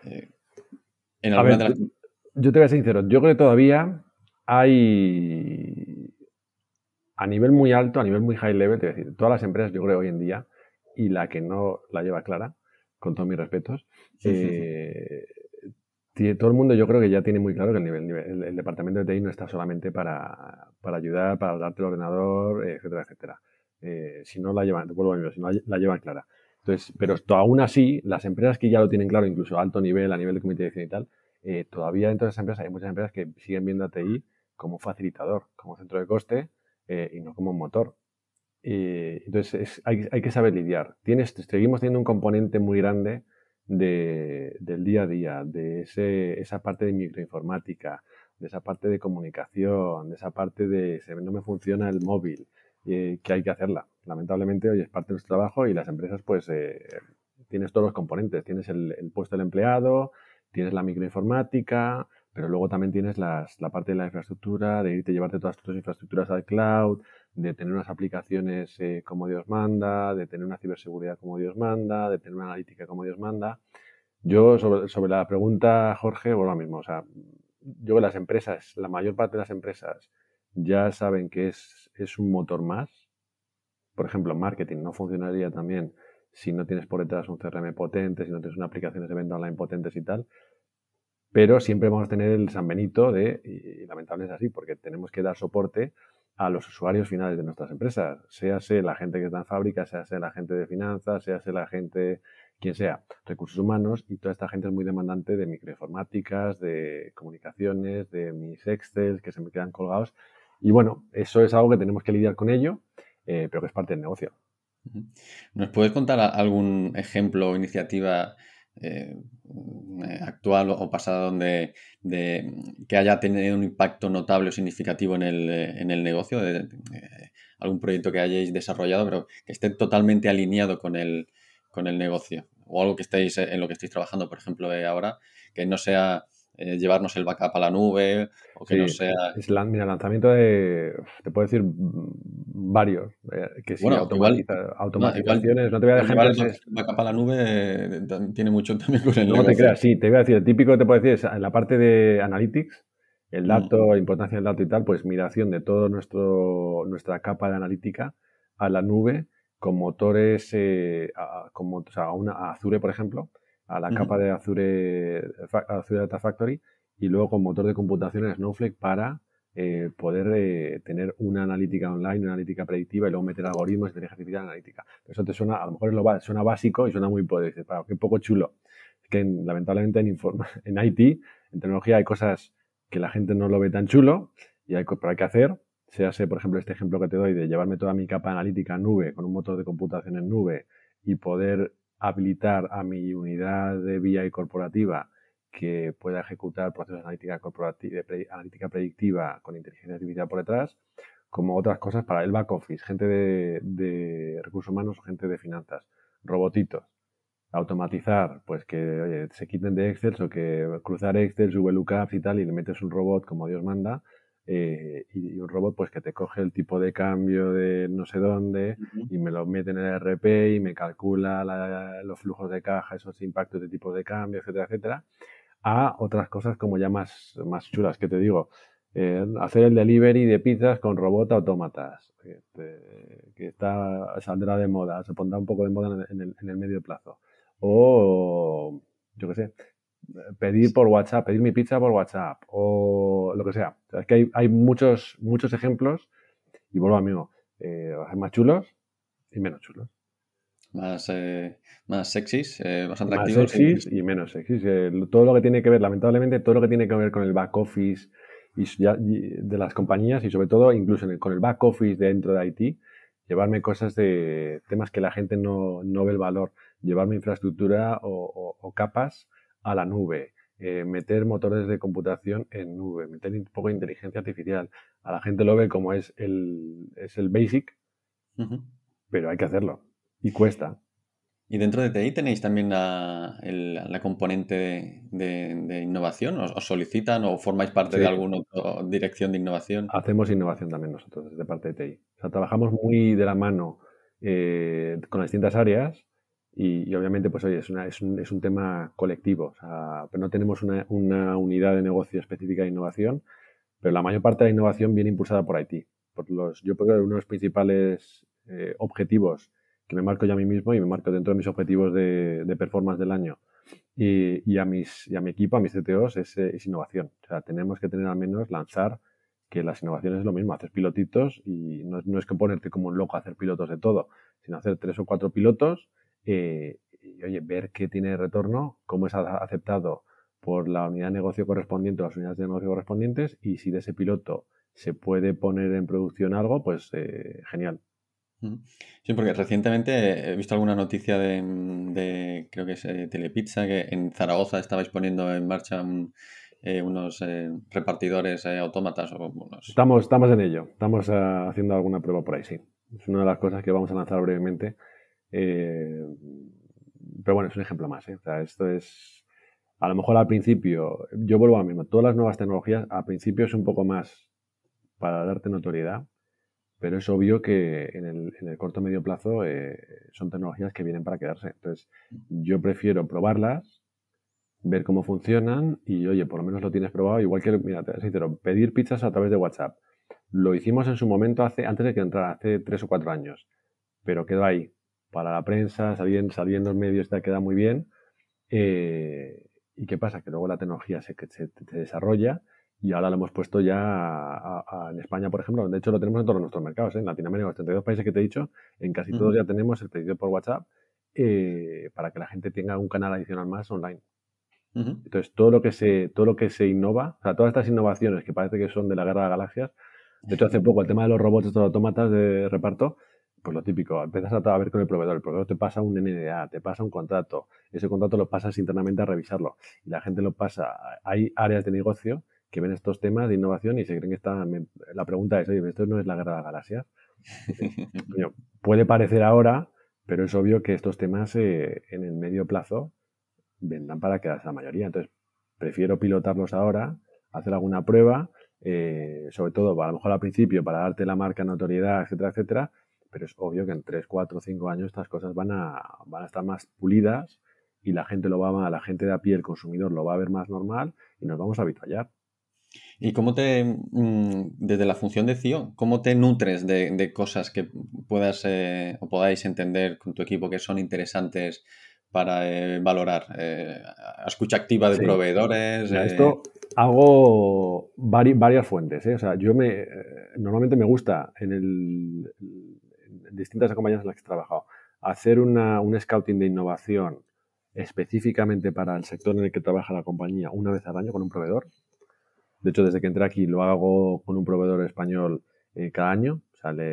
Eh, yo te voy a ser sincero, yo creo que todavía hay a nivel muy alto, a nivel muy high level, te voy a decir, todas las empresas, yo creo hoy en día, y la que no la lleva clara, con todos mis respetos, eh, todo el mundo yo creo que ya tiene muy claro que el, nivel, el, departamento de TI no está solamente para, para, ayudar, para darte el ordenador, etcétera, etcétera. Eh, si no la llevan, vuelvo a si no la llevan clara. Entonces, pero aún así, las empresas que ya lo tienen claro, incluso a alto nivel, a nivel de comité de dirección y tal, eh, todavía dentro de esas empresas hay muchas empresas que siguen viendo a TI como facilitador, como centro de coste eh, y no como motor. Entonces, hay, que saber lidiar. Tienes, seguimos teniendo un componente muy grande del día a día, de esa parte de microinformática, de esa parte de comunicación, de esa parte de si no me funciona el móvil, que hay que hacerla. Lamentablemente hoy es parte de nuestro trabajo y las empresas pues eh, tienes todos los componentes. Tienes el, puesto del empleado, tienes la microinformática, pero luego también tienes la parte de la infraestructura, de irte a llevarte todas tus infraestructuras al cloud, de tener unas aplicaciones eh, como Dios manda, de tener una ciberseguridad como Dios manda, de tener una analítica como Dios manda. Yo, sobre, la pregunta, Jorge, bueno, lo mismo. O sea, yo que las empresas, la mayor parte de las empresas ya saben que es, es un motor más. Por ejemplo, marketing no funcionaría también si no tienes por detrás un CRM potente, si no tienes una aplicaciones de venta online potentes y tal. Pero siempre vamos a tener el San Benito de, y, lamentablemente es así, porque tenemos que dar soporte a los usuarios finales de nuestras empresas, séase la gente que está en fábrica, séase la gente de finanzas, séase la gente, quien sea, recursos humanos, y toda esta gente es muy demandante de microinformáticas, de comunicaciones, de mis Excel que se me quedan colgados y bueno, eso es algo que tenemos que lidiar con ello, eh, pero que es parte del negocio. ¿Nos puedes contar algún ejemplo o iniciativa eh, actual o pasada donde que haya tenido un impacto notable o significativo en el, negocio? De, algún proyecto que hayáis desarrollado, pero que esté totalmente alineado con el, con el negocio. O algo que estéis en lo que estéis trabajando, por ejemplo, ahora, que no sea eh, llevarnos el backup a la nube o que no sea... Es mira, lanzamiento de, te puedo decir varios, eh, que sí, bueno, automatizaciones, no, te voy a dejar... El backup a la nube eh, tiene mucho también con el No te creas, sí, te voy a decir, el típico te puedo decir es en la parte de analytics, el mm. dato, importancia del dato y tal, pues migración de toda nuestra capa de analítica a la nube con motores, como, o sea, a, una, a Azure, por ejemplo, a la capa de Azure, Azure Data Factory y luego con motor de computación en Snowflake para eh, poder eh, tener una analítica online, una analítica predictiva y luego meter algoritmos de inteligencia artificial analítica. Eso te suena, a lo mejor lo, suena básico y suena muy poder. para qué poco chulo. Es que lamentablemente en, en IT, en tecnología hay cosas que la gente no lo ve tan chulo y hay, pero hay que hacer. Se hace, por ejemplo, este ejemplo que te doy de llevarme toda mi capa analítica en nube con un motor de computación en nube y poder habilitar a mi unidad de BI corporativa que pueda ejecutar procesos de analítica, corporativa, analítica predictiva con inteligencia artificial por detrás, como otras cosas para el back office, gente de, recursos humanos o gente de finanzas, robotitos, automatizar, pues que se quiten de Excel o que cruzar Excel, VLOOKUPs y tal y le metes un robot como Dios manda eh, y, un robot pues que te coge el tipo de cambio de no sé dónde y me lo mete en el RP y me calcula los flujos de caja, esos impactos de tipo de cambio, etcétera, etcétera, a otras cosas como ya más, más chulas que te digo. Eh, hacer el delivery de pizzas con robot autómatas, este, que está, saldrá de moda, se pondrá un poco de moda en el, en el medio plazo. O, yo qué sé, pedir por WhatsApp, pedir mi pizza por WhatsApp o lo que sea. es que hay, hay, muchos, muchos ejemplos y vuelvo amigo, eh, hay más chulos y menos chulos. Más, eh, más sexys, eh, más atractivos. Más sexys y, menos sexys. todo lo que tiene que ver, lamentablemente, todo lo que tiene que ver con el back office y, de las compañías y sobre todo incluso con el back office dentro de IT, llevarme cosas de temas que la gente no, no ve el valor, llevarme infraestructura o capas a la nube, eh, meter motores de computación en nube, meter un poco de inteligencia artificial. A la gente lo ve como es el, es el basic, pero hay que hacerlo y cuesta. ¿Y dentro de TI tenéis también la, componente de, innovación? ¿Os, solicitan o formáis parte de alguna dirección de innovación? Hacemos innovación también nosotros desde parte de TI. O sea, trabajamos muy de la mano eh, con las distintas áreas y, obviamente, pues oye, es, es, un, es un tema colectivo. O sea, pero no tenemos una, una, unidad de negocio específica de innovación, pero la mayor parte de la innovación viene impulsada por IT. Por los, yo creo que uno de los principales eh, objetivos que me marco yo a mí mismo y me marco dentro de mis objetivos de, de performance del año y, y, a mis, y a mi equipo, a mis CTOs, es, es innovación. O sea, tenemos que tener al menos lanzar que las innovaciones es lo mismo, hacer pilotitos y no, no es que ponerte como un loco a hacer pilotos de todo, sino hacer tres o cuatro pilotos eh, y oye, ver qué tiene retorno, cómo es aceptado por la unidad de negocio correspondiente o las unidades de negocio correspondientes y si de ese piloto se puede poner en producción algo, pues eh, genial. Sí, porque recientemente he visto alguna noticia de, creo que es eh, Telepizza, que en Zaragoza estabais poniendo en marcha unos repartidores autómatas. O, estamos, estamos en ello, estamos haciendo alguna prueba por ahí, sí. Es una de las cosas que vamos a lanzar brevemente eh, pero bueno, es un ejemplo más. ¿eh? O sea, esto es, a lo mejor al principio, yo vuelvo a lo mismo, todas las nuevas tecnologías al principio es un poco más para darte notoriedad, pero es obvio que en el, en el corto medio plazo eh, son tecnologías que vienen para quedarse. Entonces, yo prefiero probarlas, ver cómo funcionan y, oye, por lo menos lo tienes probado. Igual que, mira, te sincero, pedir pizzas a través de WhatsApp. Lo hicimos en su momento hace, antes de que entrara, hace tres o cuatro años, pero quedó ahí para la prensa, saliendo, saliendo en medios te queda muy bien. Eh, ¿Y qué pasa? Que luego la tecnología se, se, desarrolla y ahora lo hemos puesto ya en España, por ejemplo. De hecho, lo tenemos en todos nuestros mercados. ¿eh? En Latinoamérica, los 32 países que te he dicho, en casi todos ya tenemos el pedido por WhatsApp eh, para que la gente tenga un canal adicional más online. Entonces, todo lo que se, todo lo que se innova, o sea, todas estas innovaciones que parece que son de la guerra de galaxias, de hecho, hace poco el tema de los robots, estos autómatas de reparto, pues lo típico, empiezas a ver con el proveedor, el proveedor te pasa un NDA, te pasa un contrato, ese contrato lo pasas internamente a revisarlo y la gente lo pasa. Hay áreas de negocio que ven estos temas de innovación y se creen que están... La pregunta es, oye, ¿esto no es la guerra de las galaxias? puede parecer ahora, pero es obvio que estos temas eh, en el medio plazo vendrán para quedarse la mayoría. Entonces, prefiero pilotarlos ahora, hacer alguna prueba, eh, sobre todo, a lo mejor al principio, para darte la marca, notoriedad, etcétera, etcétera, pero es obvio que en 3, 4, 5 años estas cosas van a, van a estar más pulidas y la gente lo va a, la gente de a pie, el consumidor lo va a ver más normal y nos vamos a habituallar. ¿Y cómo te, mm, desde la función de CIO, cómo te nutres de, cosas que puedas eh, o podáis entender con tu equipo que son interesantes para eh, valorar? Eh, escucha activa de proveedores. Esto hago varias fuentes. O sea, yo me normalmente me gusta en, el, distintas compañías en las que he trabajado hacer una, un scouting de innovación específicamente para el sector en el que trabaja la compañía una vez al año con un proveedor de hecho, desde que entré aquí lo hago con un proveedor español eh, cada año.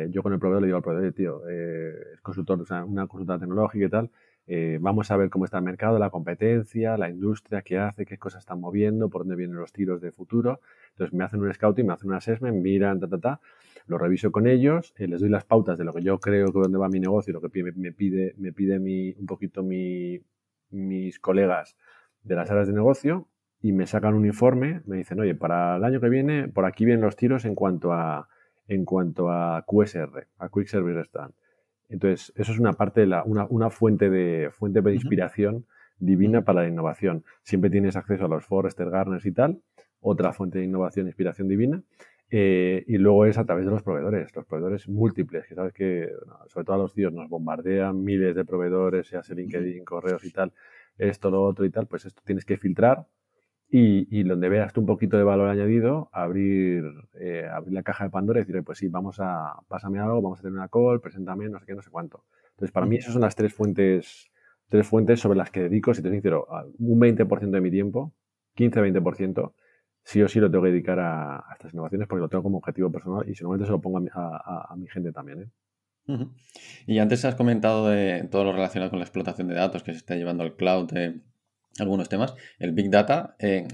yo con el proveedor le digo al proveedor, tío, eh, consultor, o sea, una consulta tecnológica y tal. Eh, vamos a ver cómo está el mercado, la competencia, la industria, qué hace, qué cosas están moviendo, por dónde vienen los tiros de futuro. Entonces me hacen un scouting, me hacen un assessment, miran, ta, ta, ta, lo reviso con ellos, les doy las pautas de lo que yo creo que dónde va mi negocio, lo que me pide, me pide mi, un poquito mi, mis colegas de las áreas de negocio y me sacan un informe, me dicen, oye, para el año que viene, por aquí vienen los tiros en cuanto a, en cuanto a QSR, a Quick Service Restaurant. Entonces, eso es una parte de la, una, una fuente de, fuente de inspiración divina para la innovación. Siempre tienes acceso a los Forrester, Garners y tal, otra fuente de innovación e inspiración divina. Eh, y luego es a través de los proveedores, los proveedores múltiples, que sabes que, sobre todo a los tíos, nos bombardean miles de proveedores, sea LinkedIn, correos y tal, esto, lo otro y tal, pues esto tienes que filtrar y, donde veas tú un poquito de valor añadido, abrir, eh, abrir la caja de Pandora y decir, pues sí, vamos a, pásame algo, vamos a tener una call, preséntame, no sé qué, no sé cuánto. Entonces, para mí esas son las tres fuentes, tres fuentes sobre las que dedico, si te soy sincero, un 20% de mi tiempo, 15-20%, sí o sí lo tengo que dedicar a, estas innovaciones porque lo tengo como objetivo personal y no, se lo pongo a, mi gente también. ¿eh? Y antes has comentado de todo lo relacionado con la explotación de datos que se está llevando al cloud. Eh, algunos temas. El Big Data, eh,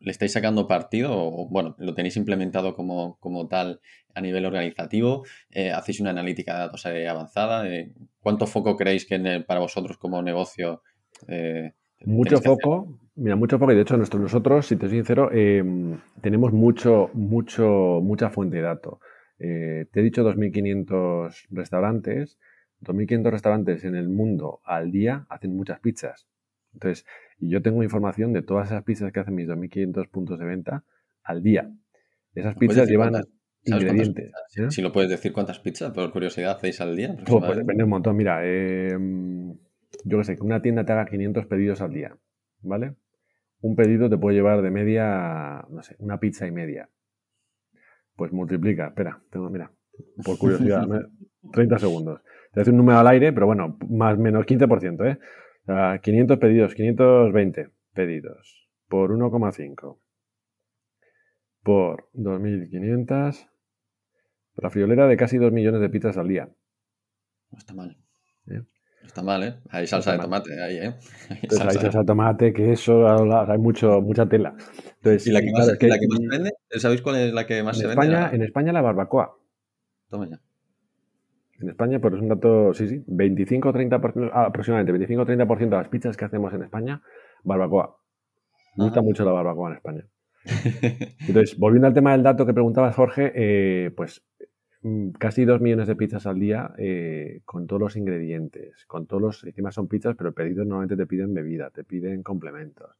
¿le estáis sacando partido o, bueno, lo tenéis implementado como, como tal a nivel organizativo? Eh, ¿Hacéis una analítica de datos eh, avanzada? ¿Cuánto foco creéis que para vosotros como negocio? mucho foco, mira, mucho foco y de hecho nosotros, si te soy sincero, em, tenemos mucho, mucho, mucha fuente de datos. te he dicho 2.500 restaurantes. 2.500 restaurantes en el mundo al día hacen muchas pizzas. Entonces, y yo tengo información de todas esas pizzas que hacen mis 2.500 puntos de venta al día. Esas pizzas llevan ingredientes. ¿eh? Si lo puedes decir, ¿cuántas pizzas, por curiosidad, hacéis al día? Pues, pues depende un montón. Mira, em, yo que sé, que una tienda te haga 500 pedidos al día, ¿vale? Un pedido te puede llevar de media, no sé, una pizza y media. Pues multiplica, espera, tengo, mira, por curiosidad, 30 segundos. Te hace un número al aire, pero bueno, más o menos 15%, ¿eh? 500 pedidos, 520 pedidos por 1,5 por 2.500. La friolera de casi 2 millones de pizzas al día. No está mal. ¿Eh? No está mal, ¿eh? Hay salsa de tomate ahí, ¿eh? Hay salsa, de tomate, queso, hay mucho, mucha tela. Entonces, ¿Y la que, más, la que más vende? ¿Sabéis cuál es la que más se España, vende? En España la barbacoa. Toma ya. En España, pero es un dato, sí, sí, 25 30 aproximadamente 25 30% de las pizzas que hacemos en España, barbacoa. Me gusta mucho la barbacoa en España. Entonces, volviendo al tema del dato que preguntabas, Jorge, eh, pues mm, casi 2 millones de pizzas al día eh, con todos los ingredientes, con todos los, encima son pizzas, pero pedidos normalmente te piden bebida, te piden complementos,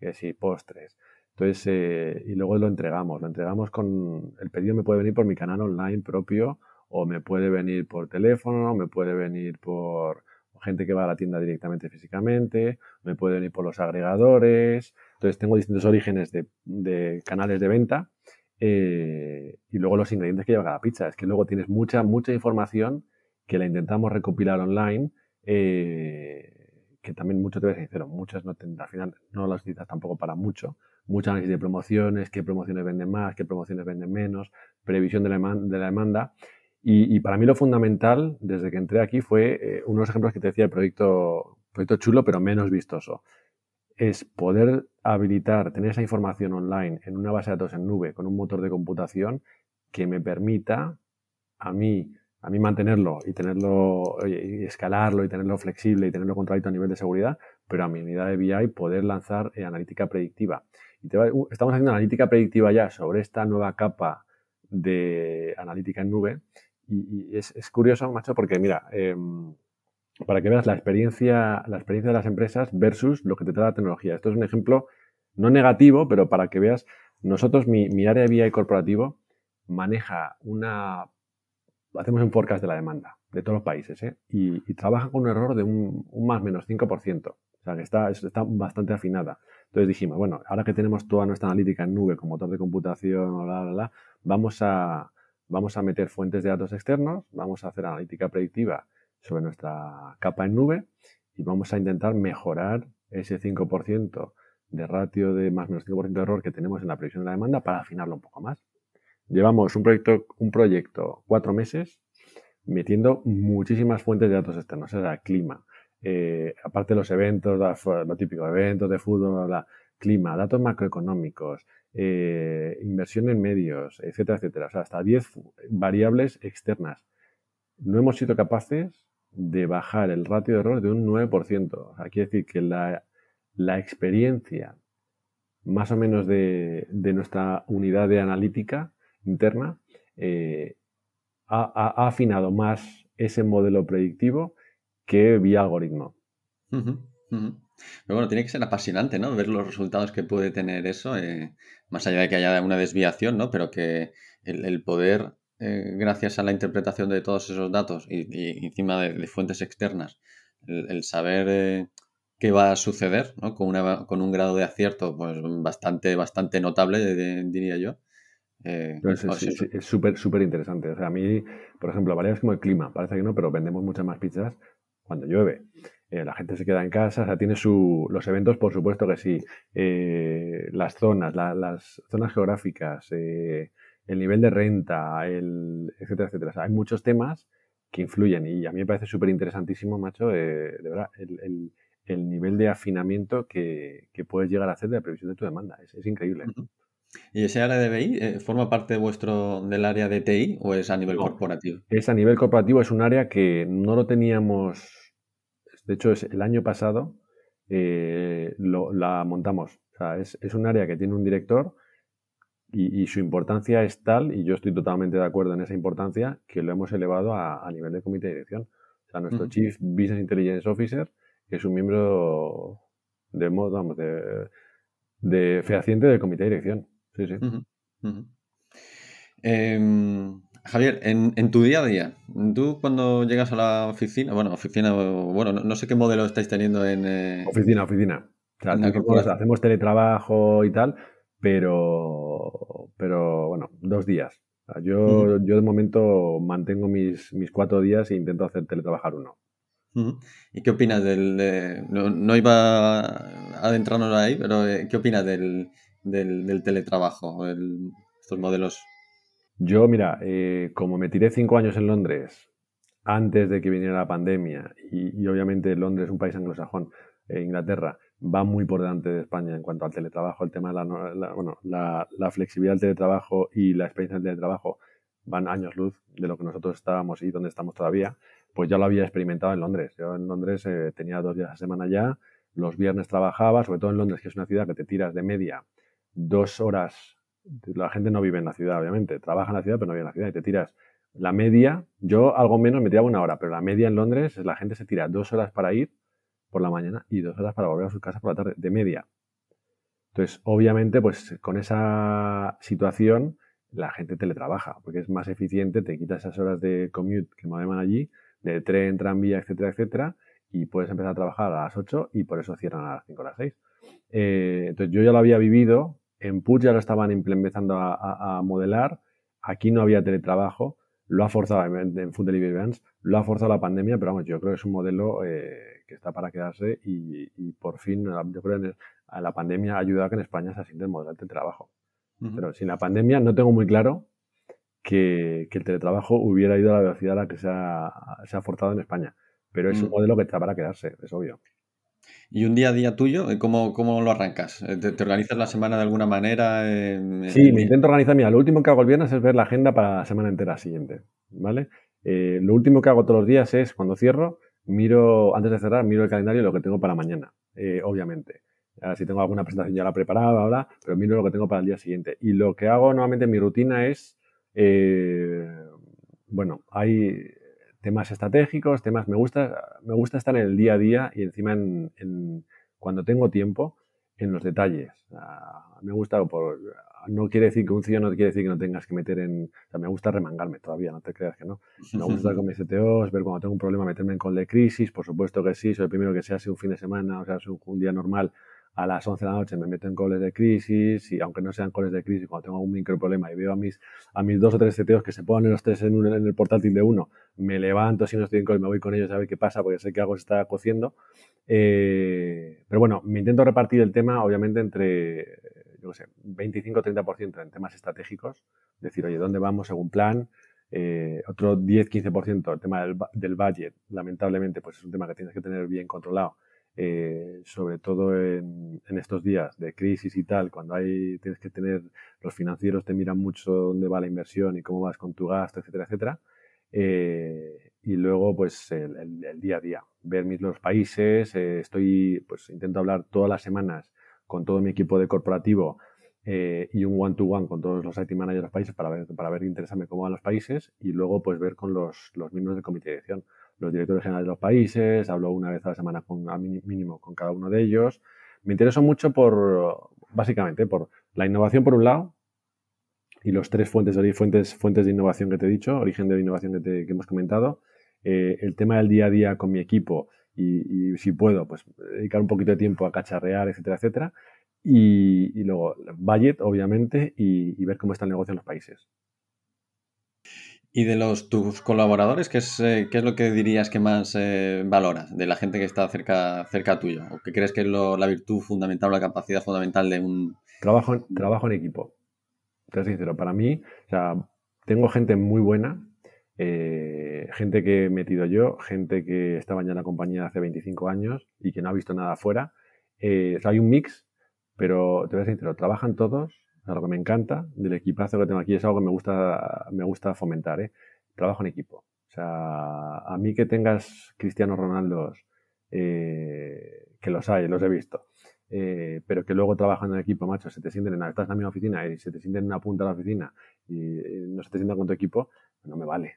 que sí, postres. Entonces, eh, y luego lo entregamos, lo entregamos con, el pedido me puede venir por mi canal online propio o me puede venir por teléfono, me puede venir por gente que va a la tienda directamente físicamente, me puede venir por los agregadores. Entonces tengo distintos orígenes de, canales de venta eh, y luego los ingredientes que lleva cada pizza. Es que luego tienes mucha, mucha información que la intentamos recopilar online, eh, que también mucho voy a decir, muchas no te, al final no las necesitas tampoco para mucho. Mucha análisis de promociones, qué promociones venden más, qué promociones venden menos, previsión de la, de la demanda Y, para mí lo fundamental, desde que entré aquí, fue eh, unos ejemplos que te decía el proyecto, proyecto chulo, pero menos vistoso. Es poder habilitar, tener esa información online en una base de datos en nube con un motor de computación que me permita a mí, a mí mantenerlo y tenerlo, y escalarlo y tenerlo flexible y tenerlo controlado a nivel de seguridad, pero a mi unidad de BI poder lanzar eh, analítica predictiva. Uh, estamos haciendo analítica predictiva ya sobre esta nueva capa de analítica en nube y, es, curioso, macho, porque mira, em, para que veas la experiencia, la experiencia de las empresas versus lo que te trae la tecnología. Esto es un ejemplo no negativo, pero para que veas, nosotros, mi, mi área de BI corporativo maneja una... Hacemos un forecast de la demanda de todos los países ¿eh? y, trabaja con un error de un, más menos 5%. O sea, que está, está bastante afinada. Entonces dijimos, bueno, ahora que tenemos toda nuestra analítica en nube con motor de computación, vamos, a, vamos a meter fuentes de datos externos, vamos a hacer analítica predictiva sobre nuestra capa en nube y vamos a intentar mejorar ese 5% de ratio de más o menos 5% de error que tenemos en la previsión de la demanda para afinarlo un poco más. Llevamos un proyecto, un proyecto cuatro meses metiendo muchísimas fuentes de datos externos, o sea, clima, eh, aparte de los eventos, lo típico, eventos de fútbol, la, clima, datos macroeconómicos, eh, inversión en medios, etcétera, etcétera. O sea, hasta 10 variables externas. No hemos sido capaces de bajar el ratio de error de un 9%. O sea, quiere decir que la, experiencia más o menos de, nuestra unidad de analítica interna eh, ha, afinado más ese modelo predictivo que vía algoritmo. Pero bueno, tiene que ser apasionante, ¿no? Ver los resultados que puede tener eso, eh, más allá de que haya una desviación, ¿no? Pero que el, poder, eh, gracias a la interpretación de todos esos datos y, encima de, fuentes externas, el, saber eh, qué va a suceder, ¿no? Con, una, con un grado de acierto, pues bastante, bastante notable, diría yo. Pues es súper, súper interesante. O sea, a mí, por ejemplo, variables como el clima, parece que no, pero vendemos muchas más pizzas cuando llueve. Eh, la gente se queda en casa, o sea, tiene su, los eventos, por supuesto que sí, eh, las zonas, las zonas geográficas, eh, el nivel de renta, el, etcétera, etcétera. O sea, hay muchos temas que influyen y a mí me parece súper interesantísimo, macho, de verdad, el, el, nivel de afinamiento que, que, puedes llegar a hacer de la previsión de tu demanda. Es, es increíble. ¿Y ese área de BI forma parte de vuestro, del área de TI o es a nivel corporativo? Es a nivel corporativo, es un área que no lo teníamos de hecho, es, el año pasado eh, la montamos. O sea, es, un área que tiene un director y, su importancia es tal, y yo estoy totalmente de acuerdo en esa importancia, que lo hemos elevado a, nivel de comité de dirección. O sea, nuestro Chief Business Intelligence Officer es un miembro de, vamos, de, de fehaciente del comité de dirección. Sí, sí. Javier, en, tu día a día, tú cuando llegas a la oficina, bueno, oficina, bueno, no, sé qué modelo estáis teniendo en... Eh, oficina, oficina. hacemos teletrabajo y tal, pero, pero bueno, dos días. yo, yo de momento mantengo mis, mis cuatro días e intento hacer teletrabajar uno. ¿Y qué opinas del... no, iba a adentrarnos ahí, pero eh, ¿qué opinas del, del, teletrabajo, estos modelos yo, mira, eh, como me tiré cinco años en Londres antes de que viniera la pandemia y, obviamente Londres es un país anglosajón, eh, Inglaterra va muy por delante de España en cuanto al teletrabajo, el tema de la, bueno, la, flexibilidad del teletrabajo y la experiencia del teletrabajo van años luz de lo que nosotros estábamos y donde estamos todavía, pues ya lo había experimentado en Londres. Yo en Londres eh, tenía dos días a semana ya, los viernes trabajaba, sobre todo en Londres, que es una ciudad que te tiras de media dos horas la gente no vive en la ciudad, obviamente, trabaja en la ciudad, pero no vive en la ciudad y te tiras la media, yo algo menos me tiraba una hora, pero la media en Londres es la gente se tira dos horas para ir por la mañana y dos horas para volver a su casa por la tarde, de media. Entonces, obviamente, pues con esa situación, la gente teletrabaja, porque es más eficiente, te quita esas horas de commute que me allí, de tren, tranvía, etcétera, etcétera, y puedes empezar a trabajar a las 8 y por eso cierran a las 5 o las 6. Eh, entonces, yo ya lo había vivido en Puig ya lo estaban empezando a, modelar. Aquí no había teletrabajo. Lo ha forzado en Food Delivery Vans, lo ha forzado la pandemia, pero vamos, yo creo que es un modelo eh, que está para quedarse y, por fin, yo creo que la pandemia ha ayudado a que en España se asiente el modelo de teletrabajo. Pero sin la pandemia no tengo muy claro que, el teletrabajo hubiera ido a la velocidad a la que se ha, se ha forzado en España. Pero es un mm. modelo que está para quedarse, es obvio. ¿Y un día a día tuyo, eh, cómo, cómo lo arrancas? Eh, ¿Te, organizas la semana de alguna manera? sí, me intento organizar. Mira, lo último que hago el viernes es ver la agenda para la semana entera siguiente, ¿vale? Eh, lo último que hago todos los días es, cuando cierro, miro, antes de cerrar, miro el calendario y lo que tengo para mañana, obviamente. si tengo alguna presentación ya la preparada, bla, pero miro lo que tengo para el día siguiente. Y lo que hago normalmente en mi rutina es, bueno, hay temas estratégicos, temas, me gusta, me gusta estar en el día a día y encima en, cuando tengo tiempo en los detalles. me gusta, por, no quiere decir que un CEO no quiere decir que no tengas que meter en, o sea, me gusta remangarme todavía, no te creas que no. Me gusta estar con mis CTOs, ver cuando tengo un problema, meterme en call de crisis, por supuesto que sí, soy el primero que sea, si un fin de semana, o sea, si un día normal, a las 11 de la noche me meto en coles de crisis y aunque no sean coles de crisis, cuando tengo un micro problema y veo a mis, a mis dos o tres CTOs que se ponen los tres en, en el portátil de uno, me levanto si no estoy en call, me voy con ellos a ver qué pasa porque sé que algo se está cociendo. Eh, pero bueno, me intento repartir el tema obviamente entre, yo sé, 25-30% en temas estratégicos, decir, oye, ¿dónde vamos según plan? Eh, otro 10-15% el tema del, del budget, lamentablemente, pues es un tema que tienes que tener bien controlado eh, sobre todo en, estos días de crisis y tal, cuando hay, tienes que tener, los financieros te miran mucho dónde va la inversión y cómo vas con tu gasto, etcétera, etcétera. Eh, y luego, pues, el, día a día, ver mis, los países, eh, estoy, pues, intento hablar todas las semanas con todo mi equipo de corporativo y un one-to-one con todos los IT managers de los países para ver, para ver, interesarme cómo van los países y luego, pues, ver con los, los miembros del comité de dirección los directores generales de los países, hablo una vez a la semana con, a mínimo con cada uno de ellos. Me intereso mucho por, básicamente, por la innovación por un lado y los tres fuentes fuentes, fuentes de innovación que te he dicho, origen de innovación que, hemos comentado, eh, el tema del día a día con mi equipo y, si puedo, pues dedicar un poquito de tiempo a cacharrear, etcétera, etcétera. Y, y luego, budget, obviamente, y ver cómo está el negocio en los países. Y de los tus colaboradores, ¿qué es, eh, qué es lo que dirías que más eh, valoras de la gente que está cerca, cerca tuyo? ¿O qué crees que es la virtud fundamental o la capacidad fundamental de un... Trabajo en, trabajo en equipo. Te sincero, para mí, o sea, tengo gente muy buena, eh, gente que he metido yo, gente que estaba ya en la compañía hace 25 años y que no ha visto nada afuera. o sea, hay un mix, pero te voy a ser sincero, trabajan todos lo que me encanta del equipazo que tengo aquí es algo que me gusta, me gusta fomentar, ¿eh? Trabajo en equipo. O sea, a mí que tengas Cristiano Ronaldo, eh, que los hay, los he visto, eh, pero que luego trabajan en equipo, macho, se te sienten en, estás en la misma oficina y se te sienten en una punta de la oficina y no se te sientan con tu equipo, no me vale.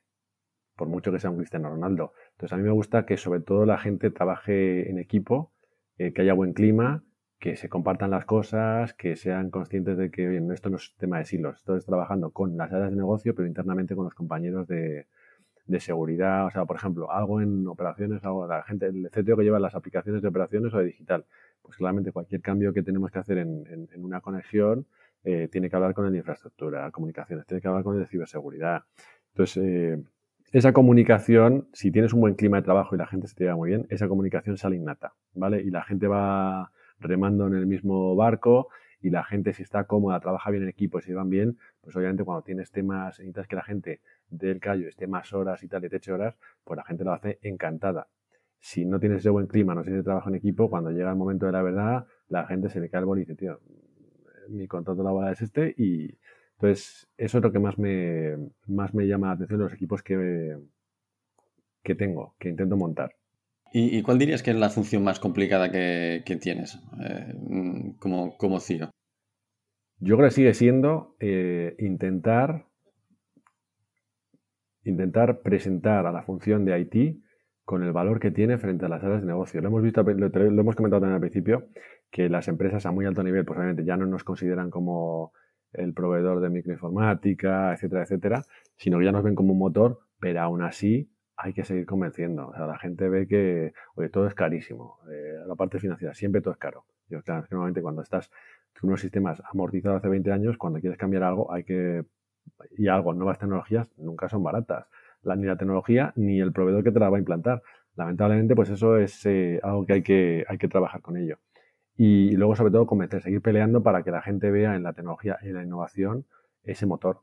Por mucho que sea un Cristiano Ronaldo. Entonces, a mí me gusta que sobre todo la gente trabaje en equipo, que haya buen clima, que se compartan las cosas, que sean conscientes de que esto no es tema de silos, esto es trabajando con las áreas de negocio, pero internamente con los compañeros de, seguridad. O sea, por ejemplo, algo en operaciones, algo, la gente, el CTO que lleva las aplicaciones de operaciones o de digital. Pues claramente cualquier cambio que tenemos que hacer en, una conexión eh, tiene que hablar con el de infraestructura, comunicaciones, tiene que hablar con el de ciberseguridad. Entonces, eh, esa comunicación, si tienes un buen clima de trabajo y la gente se te lleva muy bien, esa comunicación sale innata, ¿vale? Y la gente va remando en el mismo barco y la gente si está cómoda, trabaja bien en equipo se van bien, pues obviamente cuando tienes temas, necesitas que la gente del callo esté más horas y tal, y te eche horas, pues la gente lo hace encantada. Si no tienes ese buen clima, no tienes trabajo en equipo, cuando llega el momento de la verdad, la gente se le cae el boli y dice, tío, mi contrato laboral es este y entonces eso es lo que más me, más me llama la atención los equipos que, que tengo, que intento montar. ¿Y, cuál dirías que es la función más complicada que, tienes eh, como, como CEO? Yo creo que sigue siendo eh, intentar, intentar presentar a la función de IT con el valor que tiene frente a las áreas de negocio. Lo hemos visto, lo, hemos comentado también al principio, que las empresas a muy alto nivel, pues obviamente ya no nos consideran como el proveedor de microinformática, etcétera, etcétera, sino que ya nos ven como un motor, pero aún así hay que seguir convenciendo. O sea, la gente ve que, oye, todo es carísimo. Eh, la parte financiera, siempre todo es caro. Yo, claro, que normalmente cuando estás con unos sistemas amortizados hace 20 años, cuando quieres cambiar algo, hay que. Y algo, nuevas tecnologías nunca son baratas. ni la tecnología ni el proveedor que te la va a implantar. Lamentablemente, pues eso es eh, algo que hay, que hay que trabajar con ello. Y, luego, sobre todo, convencer, seguir peleando para que la gente vea en la tecnología y la innovación ese motor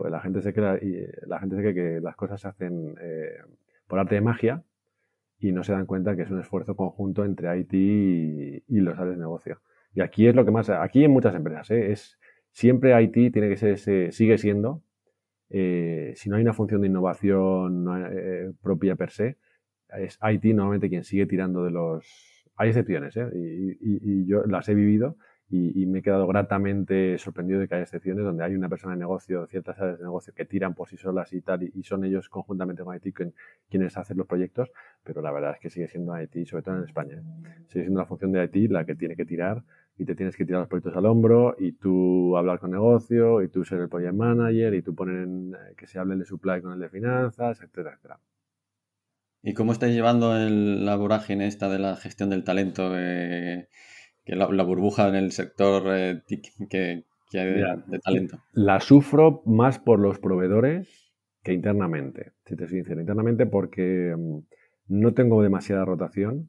pues la gente se cree, la gente se cree que las cosas se hacen eh, por arte de magia y no se dan cuenta que es un esfuerzo conjunto entre IT y, los áreas de negocio. Y aquí es lo que más, aquí en muchas empresas, ¿eh? es siempre IT tiene que ser, sigue siendo, eh, si no hay una función de innovación eh, propia per se, es IT normalmente quien sigue tirando de los... Hay excepciones, ¿eh? y, yo las he vivido y, me he quedado gratamente sorprendido de que hay excepciones donde hay una persona de negocio, ciertas áreas de negocio que tiran por sí solas y tal, y, son ellos conjuntamente con IT quienes hacen los proyectos, pero la verdad es que sigue siendo IT, sobre todo en España. Sigue siendo la función de IT la que tiene que tirar y te tienes que tirar los proyectos al hombro y tú hablar con negocio y tú ser el project manager y tú poner eh, que se hable el de supply con el de finanzas, etcétera, etcétera. ¿Y cómo estáis llevando el, la vorágine esta de la gestión del talento? Que la, burbuja en el sector eh, que, hay de, talento. La sufro más por los proveedores que internamente, si te soy sincero. Internamente porque mm, no tengo demasiada rotación,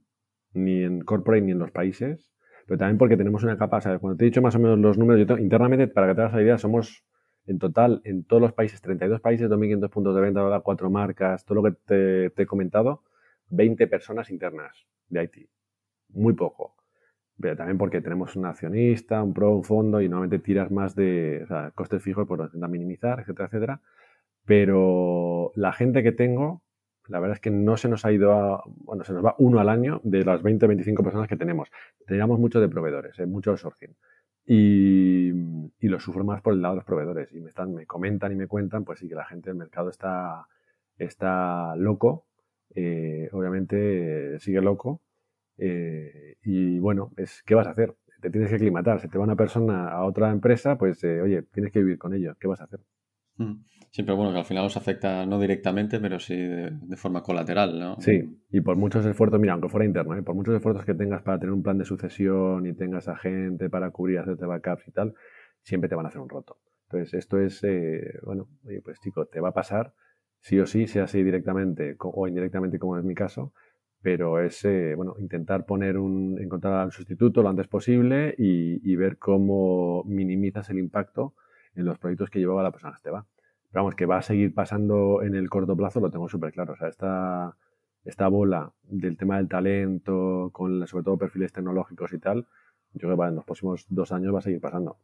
ni en corporate ni en los países, pero también porque tenemos una capa, ¿sabes? Cuando te he dicho más o menos los números, yo internamente, para que te hagas la idea, somos en total, en todos los países, 32 países, 2.500 puntos de venta, cuatro marcas, todo lo que te, te, he comentado, 20 personas internas de IT. Muy poco pero también porque tenemos un accionista, un pro, un fondo y normalmente tiras más de costes fijos, por lo intentas minimizar, etcétera, etcétera. Pero la gente que tengo, la verdad es que no se nos ha ido a, bueno, se nos va uno al año de las 20 o 25 personas que tenemos. Teníamos mucho de proveedores, ¿eh? mucho sourcing. Y, y, lo sufro más por el lado de los proveedores. Y me, están, me comentan y me cuentan, pues sí, que la gente del mercado está, está loco. Eh, obviamente sigue loco eh, y bueno, es, ¿qué vas a hacer? Te tienes que aclimatar. Si te va una persona a otra empresa, pues eh, oye, tienes que vivir con ellos. ¿Qué vas a hacer? Mm. Siempre bueno que al final os afecta no directamente, pero sí de, forma colateral, ¿no? Sí, y por muchos esfuerzos, mira, aunque fuera interno, ¿eh? por muchos esfuerzos que tengas para tener un plan de sucesión y tengas a gente para cubrir, hacerte backups y tal, siempre te van a hacer un roto. Entonces, esto es, bueno, oye, pues chico, te va a pasar, sí o sí, sea así directamente o indirectamente, como es mi caso, pero es eh, bueno, intentar poner un, encontrar un sustituto lo antes posible y, ver cómo minimizas el impacto en los proyectos que llevaba la persona va. Pero vamos, que va a seguir pasando en el corto plazo, lo tengo súper claro. O sea, esta, esta bola del tema del talento, con sobre todo perfiles tecnológicos y tal, yo creo que en los próximos dos años va a seguir pasando.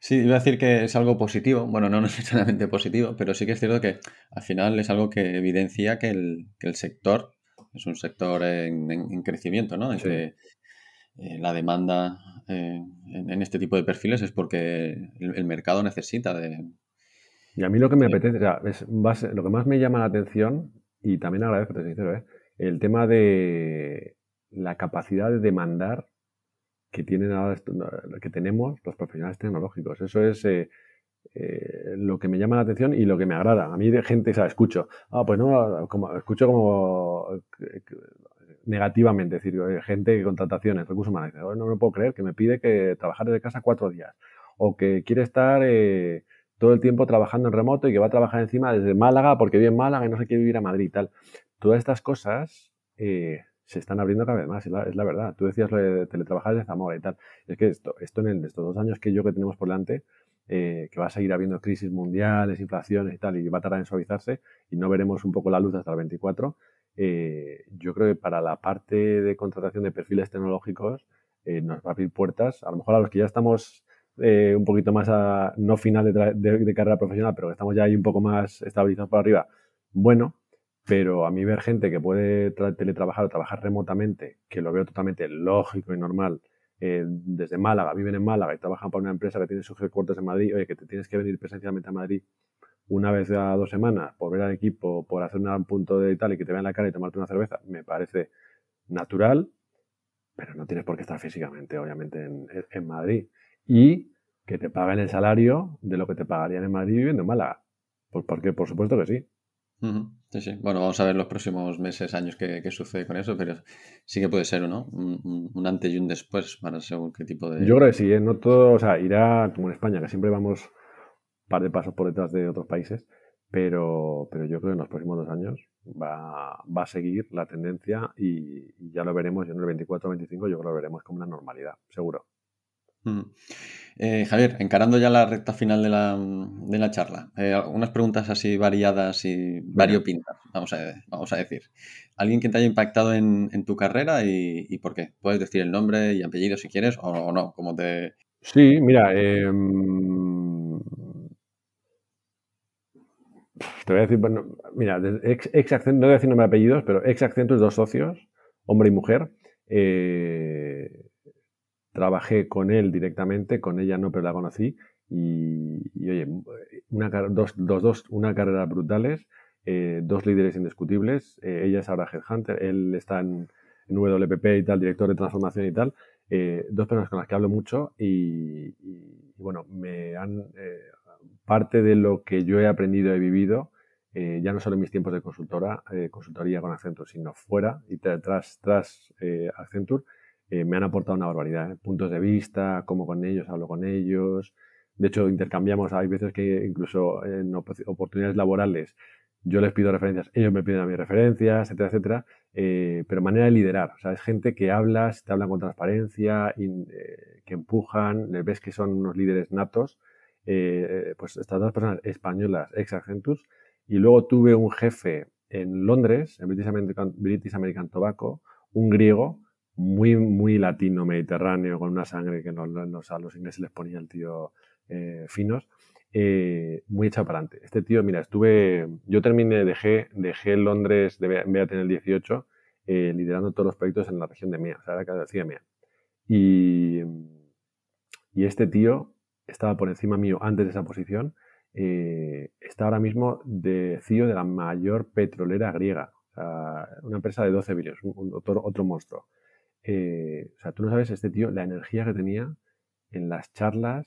Sí, iba a decir que es algo positivo, bueno, no necesariamente positivo, pero sí que es cierto que al final es algo que evidencia que el, que el sector es un sector en, crecimiento, ¿no? Eh, la demanda eh, en, este tipo de perfiles es porque el, mercado necesita de... Y a mí lo que me apetece, o sea, es, lo que más me llama la atención, y también agradezco, te sincero, ¿eh? el tema de la capacidad de demandar que tienen ahora, que tenemos los profesionales tecnológicos. Eso es eh, eh, lo que me llama la atención y lo que me agrada. A mí de gente, o escucho, ah, pues no, como, escucho como eh, negativamente, es decir, gente que contrataciones, recursos humanos, no, no me puedo creer que me pide que trabajar desde casa cuatro días o que quiere estar todo el tiempo trabajando en remoto y que va a trabajar encima desde Málaga porque vive en Málaga y no se quiere vivir a Madrid y tal. Todas estas cosas se están abriendo cada vez más, es la, verdad. Tú decías lo de teletrabajar de Zamora y tal. Es que esto, esto en estos dos años que yo que tenemos por delante, eh, que va a seguir habiendo crisis mundiales, inflaciones y tal, y va a tardar en suavizarse, y no veremos un poco la luz hasta el 24, eh, yo creo que para la parte de contratación de perfiles tecnológicos eh, nos va a abrir puertas, a lo mejor a los que ya estamos un poquito más a, no final de, carrera profesional, pero que estamos ya ahí un poco más estabilizados por arriba, bueno, pero a mí ver gente que puede teletrabajar o trabajar remotamente, que lo veo totalmente lógico y normal, eh, desde Málaga, viven en Málaga y trabajan para una empresa que tiene sus headquarters en Madrid, oye, que te tienes que venir presencialmente a Madrid una vez a dos semanas por ver al equipo, por hacer un punto de tal y que te vean la cara y tomarte una cerveza, me parece natural, pero no tienes por qué estar físicamente, obviamente, en, en Madrid. Y que te paguen el salario de lo que te pagarían en Madrid viviendo en Málaga. Pues porque, por supuesto que sí. Sí, sí. Bueno, vamos a ver los próximos meses, años qué, sucede con eso, pero sí que puede ser, ¿no? Un, antes y un después para según qué tipo de... Yo creo que sí, ¿eh? no todo, o sea, irá como en España, que siempre vamos un par de pasos por detrás de otros países, pero, pero yo creo que en los próximos dos años va, va a seguir la tendencia y, ya lo veremos, yo en el 24 o 25 yo creo que lo veremos como una normalidad, seguro. Eh, Javier, encarando ya la recta final de la, charla, eh, algunas preguntas así variadas y variopintas, vamos a, vamos a decir. ¿Alguien que te haya impactado en, tu carrera y, por qué? Puedes decir el nombre y apellido si quieres o, no, como te... Sí, mira, em, te voy a decir, mira, ex, ex no voy a decir nombre de apellidos, pero ex Accentus, dos socios, hombre y mujer. Eh, trabajé con él directamente, con ella no, pero la conocí. Y, oye, una, dos, dos, una carrera brutales, eh, dos líderes indiscutibles. Eh, ella es ahora Headhunter, él está en, WPP y tal, director de transformación y tal. Eh, dos personas con las que hablo mucho y, bueno, me han. parte de lo que yo he aprendido y vivido, ya no solo en mis tiempos de consultora, consultoría con Accenture, sino fuera y tras, tras Accenture, eh, me han aportado una barbaridad. ¿eh? Puntos de vista, cómo con ellos, hablo con ellos. De hecho, intercambiamos. Hay veces que incluso en oportunidades laborales yo les pido referencias, ellos me piden a mis referencias, etcétera, etcétera. Eh, pero manera de liderar. O sea, es gente que hablas, te hablan con transparencia, que empujan, ves que son unos líderes natos. pues estas dos personas españolas, ex Accentus. Y luego tuve un jefe en Londres, en British American, British American Tobacco, un griego, muy, muy latino, mediterráneo, con una sangre que nos, a los ingleses les ponía el tío eh, finos, eh, muy echado para adelante. Este tío, mira, estuve, yo terminé, dejé, dejé Londres de BAT en el 18, eh, liderando todos los proyectos en la región de MEA, o sea, era cada decía MEA. Y, y este tío estaba por encima mío antes de esa posición, está ahora mismo de CEO de la mayor petrolera griega, una empresa de 12 billones, otro, otro monstruo. Eh, o sea, tú no sabes este tío, la energía que tenía en las charlas,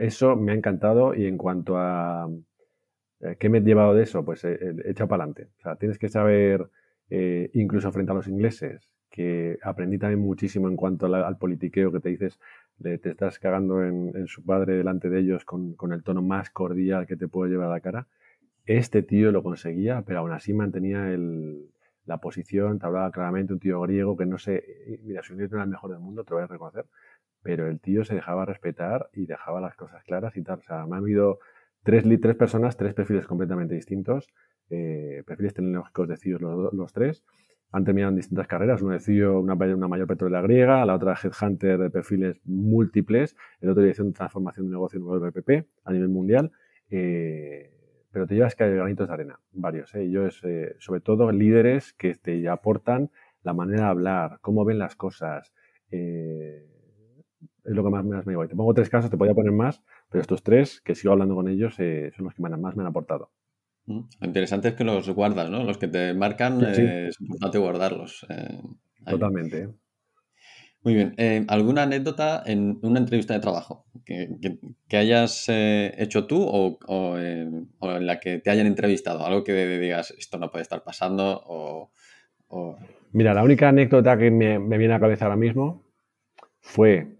eso me ha encantado y en cuanto a eh, qué me he llevado de eso, pues he, echado para adelante. O sea, tienes que saber, eh, incluso frente a los ingleses, que aprendí también muchísimo en cuanto al politiqueo que te dices, te estás cagando en, su padre delante de ellos con, con, el tono más cordial que te puede llevar a la cara. Este tío lo conseguía, pero aún así mantenía el, la posición, te hablaba claramente un tío griego que no sé, mira, su inglés no era el mejor del mundo, te lo voy a reconocer, pero el tío se dejaba respetar y dejaba las cosas claras y tal. O sea, me han habido tres, tres personas, tres perfiles completamente distintos, eh, perfiles tecnológicos de CIO los, los, tres, han terminado en distintas carreras, uno de CIO, una, una mayor petrolera griega, la otra Headhunter de perfiles múltiples, el otro dirección de transformación de negocio en WPP a nivel mundial. Eh, pero te llevas que hay granitos de arena, varios. ¿eh? Ellos, eh, sobre todo líderes que te aportan la manera de hablar, cómo ven las cosas. Eh, es lo que más, me lleva. Te pongo tres casos, te podría poner más, pero estos tres, que sigo hablando con ellos, eh, son los que más me han aportado. Mm, lo interesante es que los guardas, ¿no? Los que te marcan, es importante guardarlos. Totalmente. Muy bien. Eh, ¿Alguna anécdota en una entrevista de trabajo que, hayas eh, hecho tú o, en la que te hayan entrevistado? Algo que digas, esto no puede estar pasando o... Mira, la única anécdota que me, viene a cabeza ahora mismo fue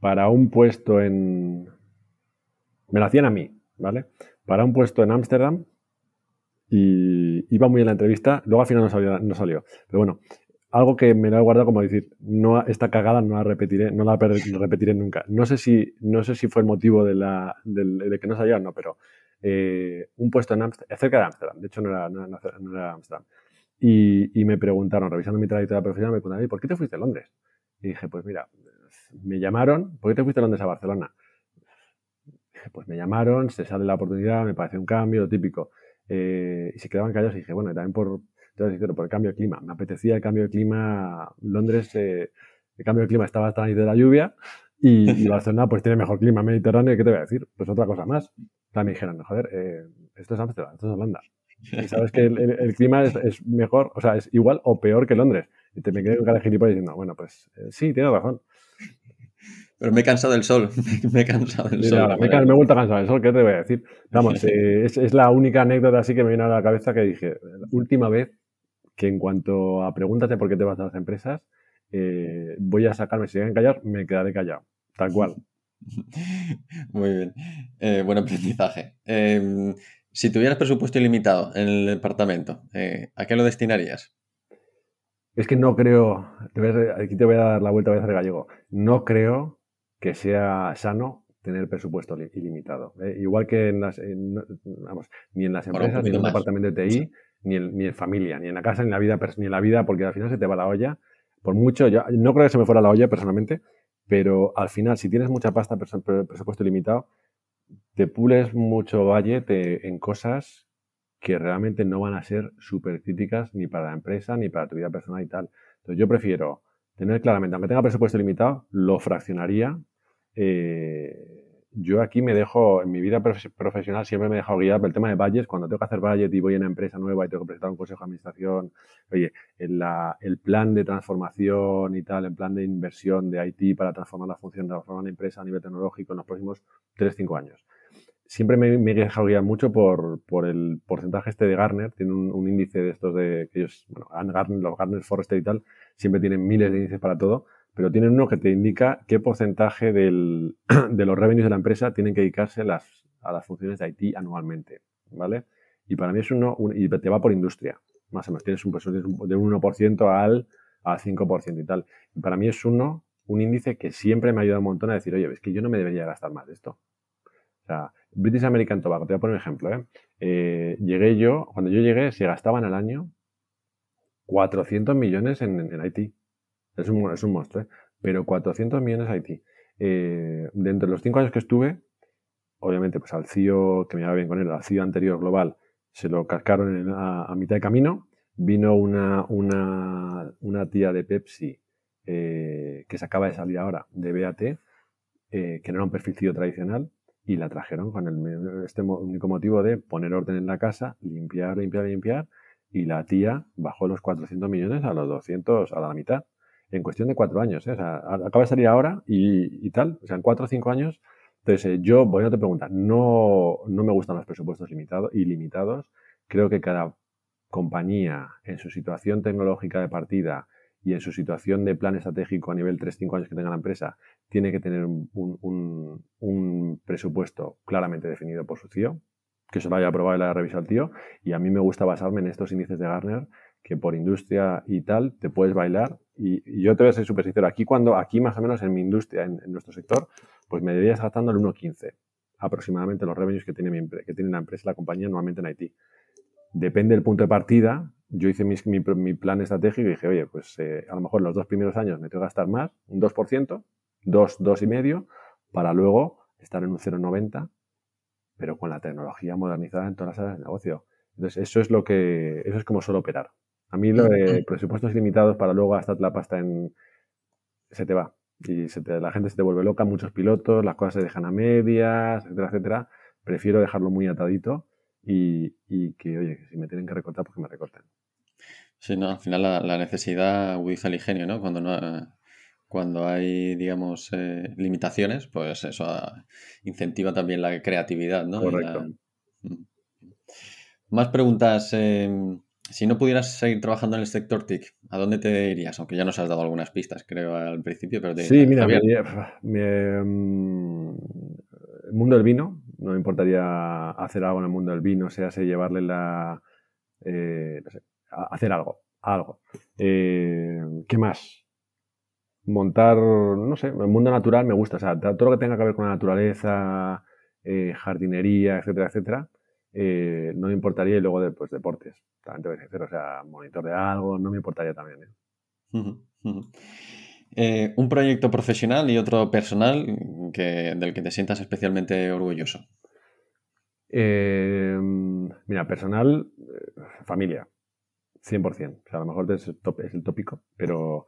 para un puesto en... Me lo hacían a mí, ¿vale? Para un puesto en Ámsterdam y iba muy bien la entrevista, luego al final no salió, no salió. Pero bueno, algo que me lo he guardado como decir, no, esta cagada no la repetiré, no la repetiré nunca. No sé si, no sé si fue el motivo de, la, de, que no saliera, no, pero eh, un puesto en Amsterdam, cerca de Ámsterdam, de hecho no era, no, era Amsterdam. Y, y, me preguntaron, revisando mi trayectoria profesional, me preguntaron, ¿por qué te fuiste a Londres? Y dije, pues mira, me llamaron, ¿por qué te fuiste a Londres a Barcelona? Dije, pues me llamaron, se sale la oportunidad, me parece un cambio, lo típico. Eh, y se quedaban callados y dije, bueno, también por, entonces, por el cambio de clima. Me apetecía el cambio de clima. Londres, eh, el cambio de clima estaba hasta de la lluvia y, Barcelona pues tiene mejor clima mediterráneo. ¿Qué te voy a decir? Pues otra cosa más. También me dijeron, joder, eh, esto es Amsterdam, esto es Holanda. Y sabes que el, clima es, mejor, o sea, es igual o peor que Londres. Y te me quedé con cara de gilipollas diciendo, bueno, pues eh, sí, tienes razón. Pero me he cansado del sol. me he cansado del sol. Me, he vuelto a cansar del sol, ¿qué te voy a decir? Vamos, es, es, la única anécdota así que me viene a la cabeza que dije, la última vez que en cuanto a pregúntate por qué te vas a las empresas, eh, voy a sacarme, si a callar, me quedaré callado, tal cual. Muy bien, eh, buen aprendizaje. Em, si tuvieras presupuesto ilimitado en el departamento, eh, ¿a qué lo destinarías? Es que no creo, aquí te voy a dar la vuelta, voy a hacer gallego. No creo que sea sano tener presupuesto ilimitado. Igual que en las, vamos, ni en las empresas, ni en un departamento de TI, ni, en, ni en familia, ni en la casa, ni en la vida, ni en la vida, porque al final se te va la olla. Por mucho, yo no creo que se me fuera la olla personalmente, pero al final, si tienes mucha pasta, presupuesto ilimitado, te pules mucho valle en cosas que realmente no van a ser súper críticas ni para la empresa ni para tu vida personal y tal. Entonces yo prefiero tener claramente, aunque tenga presupuesto limitado, lo fraccionaría. Eh, yo aquí me dejo, en mi vida profesional siempre me he dejado guiar por el tema de budgets. Cuando tengo que hacer budget y voy a una empresa nueva y tengo que presentar un consejo de administración, oye, el plan de transformación y tal, el plan de inversión de IT para transformar la función, transformar la empresa a nivel tecnológico en los próximos 3-5 años siempre me, he dejado guiar mucho por, por, el porcentaje este de Garner. Tiene un, índice de estos de que ellos, bueno, Garner, los Garner Forrester y tal, siempre tienen miles de índices para todo, pero tienen uno que te indica qué porcentaje de los revenues de la empresa tienen que dedicarse a las funciones de IT anualmente, ¿vale? Y para mí es uno, y te va por industria, más o menos. Tienes un, de un 1% al, al 5% y tal. Y para mí es uno, un índice que siempre me ha ayudado un montón a decir, oye, es que yo no me debería gastar más de esto. O sea, British American Tobacco, te voy a poner un ejemplo. ¿eh? ¿eh? llegué yo, cuando yo llegué, se gastaban al año 400 millones en, en Haití. Es un, es un monstruo, ¿eh? pero 400 millones Haití. Eh, dentro de los cinco años que estuve, obviamente, pues al CEO, que me iba bien con él, al CEO anterior global, se lo cascaron a, mitad de camino. Vino una, tía de Pepsi eh, que se acaba de salir ahora de BAT, que no era un perfil CEO tradicional, y la trajeron con el, este único motivo de poner orden en la casa, limpiar, limpiar, limpiar, y la tía bajó los 400 millones a los 200, a la mitad, en cuestión de cuatro años. ¿eh? Acaba de salir ahora y, tal, o sea, en cuatro o cinco años. Entonces, eh, yo voy a te pregunta, no, no me gustan los presupuestos limitados, ilimitados. Creo que cada compañía en su situación tecnológica de partida y en su situación de plan estratégico a nivel 3-5 años que tenga la empresa, tiene que tener un, presupuesto claramente definido por su CEO, que se lo haya aprobado y lo haya revisado el tío. Y a mí me gusta basarme en estos índices de Garner, que por industria y tal te puedes bailar. Y, yo te voy a ser súper sincero, aquí cuando, aquí más o menos en mi industria, en, nuestro sector, pues me deberías gastando el 1.15 aproximadamente los revenues que tiene, mi, que tiene la empresa, la compañía, normalmente en Haití. Depende del punto de partida, yo hice mi, mi, plan estratégico y dije, oye, pues eh, a lo mejor los dos primeros años me tengo que gastar más, un 2%, 2, 2 y medio, para luego estar en un 0,90, pero con la tecnología modernizada en todas las áreas de negocio. Entonces, eso es lo que, eso es como suelo operar. A mí lo de presupuestos limitados para luego gastar la pasta en, se te va. Y se te, la gente se te vuelve loca, muchos pilotos, las cosas se dejan a medias, etcétera, etcétera. Prefiero dejarlo muy atadito y, y que, oye, si me tienen que recortar, pues que me recorten. Sí, no, al final la, necesidad agudiza el ingenio, ¿no? Cuando no cuando hay, digamos, eh, limitaciones, pues eso incentiva también la creatividad, ¿no? Correcto. Mm. Más preguntas. Em, si no pudieras seguir trabajando en el sector TIC, ¿a dónde te irías? Aunque ya nos has dado algunas pistas, creo, al principio, pero Sí, mira, me, mm, el mundo del vino, no me importaría hacer algo en el mundo del vino, sea, sea llevarle la... Eh, no sé, hacer algo, algo. Eh, ¿Qué más? Montar, no sé, el mundo natural me gusta, o sea, todo lo que tenga que ver con la naturaleza, eh, jardinería, etcétera, etcétera, eh, no me importaría y luego después deportes, también te voy a decir, o sea, monitor de algo, no me importaría también. un proyecto profesional y otro personal que, del que te sientas especialmente orgulloso. mira, personal, familia. 100%. O sea, a lo mejor es el, tópico, pero,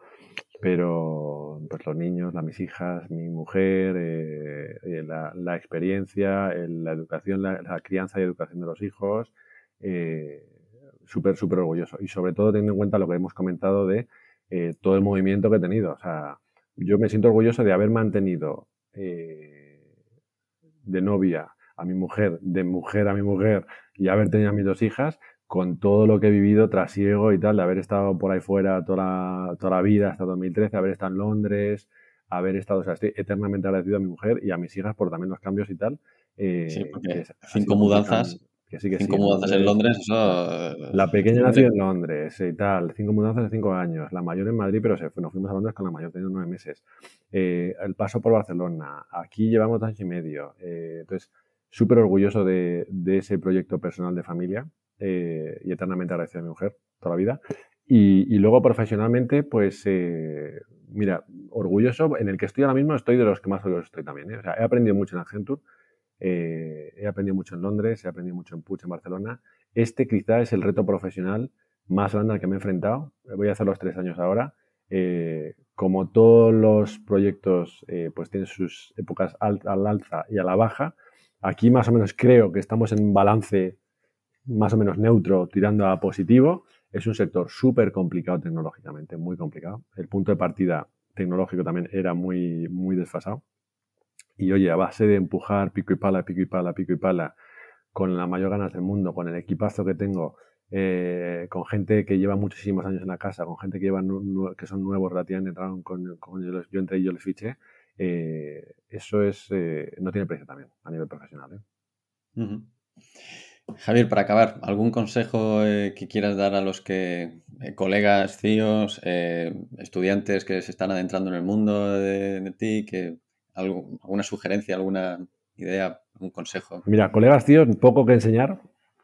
pero pues los niños, las mis hijas, mi mujer, eh, eh, la, experiencia, la educación, la, crianza y educación de los hijos, eh, súper, súper orgulloso. Y sobre todo teniendo en cuenta lo que hemos comentado de todo el movimiento que he tenido. O sea, yo me siento orgulloso de haber mantenido de novia a mi mujer, de mujer a mi mujer y haber tenido a mis dos hijas, con todo lo que he vivido trasiego y tal, de haber estado por ahí fuera toda la, toda la vida hasta 2013, haber estado en Londres, haber estado, o sea, estoy eternamente agradecido a mi mujer y a mis hijas por también los cambios y tal. Eh, sí, porque cinco mudanzas Que sí, que cinco mudanzas en Londres, eso... La pequeña nació en Londres y tal, cinco mudanzas de cinco años, la mayor en Madrid, pero se, nos fuimos a Londres con la mayor teniendo nueve meses. Eh, el paso por Barcelona, aquí llevamos dos años y medio. Eh, entonces, súper orgulloso de, de, ese proyecto personal de familia eh, y eternamente agradecido a mi mujer toda la vida. Y, y luego profesionalmente, pues, eh, mira, orgulloso, en el que estoy ahora mismo, estoy de los que más orgulloso estoy también. ¿eh? O sea, he aprendido mucho en Accenture, eh, he aprendido mucho en Londres, he aprendido mucho en Puig, en Barcelona. Este quizá es el reto profesional más grande al que me he enfrentado. Voy a hacer los tres años ahora. Eh, como todos los proyectos, eh, pues tienen sus épocas al, al alza y a la baja. Aquí más o menos creo que estamos en balance más o menos neutro, tirando a positivo. Es un sector súper complicado tecnológicamente, muy complicado. El punto de partida tecnológico también era muy, muy desfasado. Y oye, a base de empujar pico y pala, pico y pala, pico y pala, con la mayor ganas del mundo, con el equipazo que tengo, eh, con gente que lleva muchísimos años en la casa, con gente que lleva que son nuevos relativamente, entraron con, con yo, yo entré y yo les fiché, eh, eso es eh, no tiene precio también a nivel profesional. ¿eh? Uh -huh. Javier, para acabar, ¿algún consejo eh, que quieras dar a los que, eh, colegas, CIOs, eh, estudiantes que se están adentrando en el mundo de, de ti, que algo, alguna sugerencia, alguna idea, algún consejo? Mira, colegas, CIOs, poco que enseñar,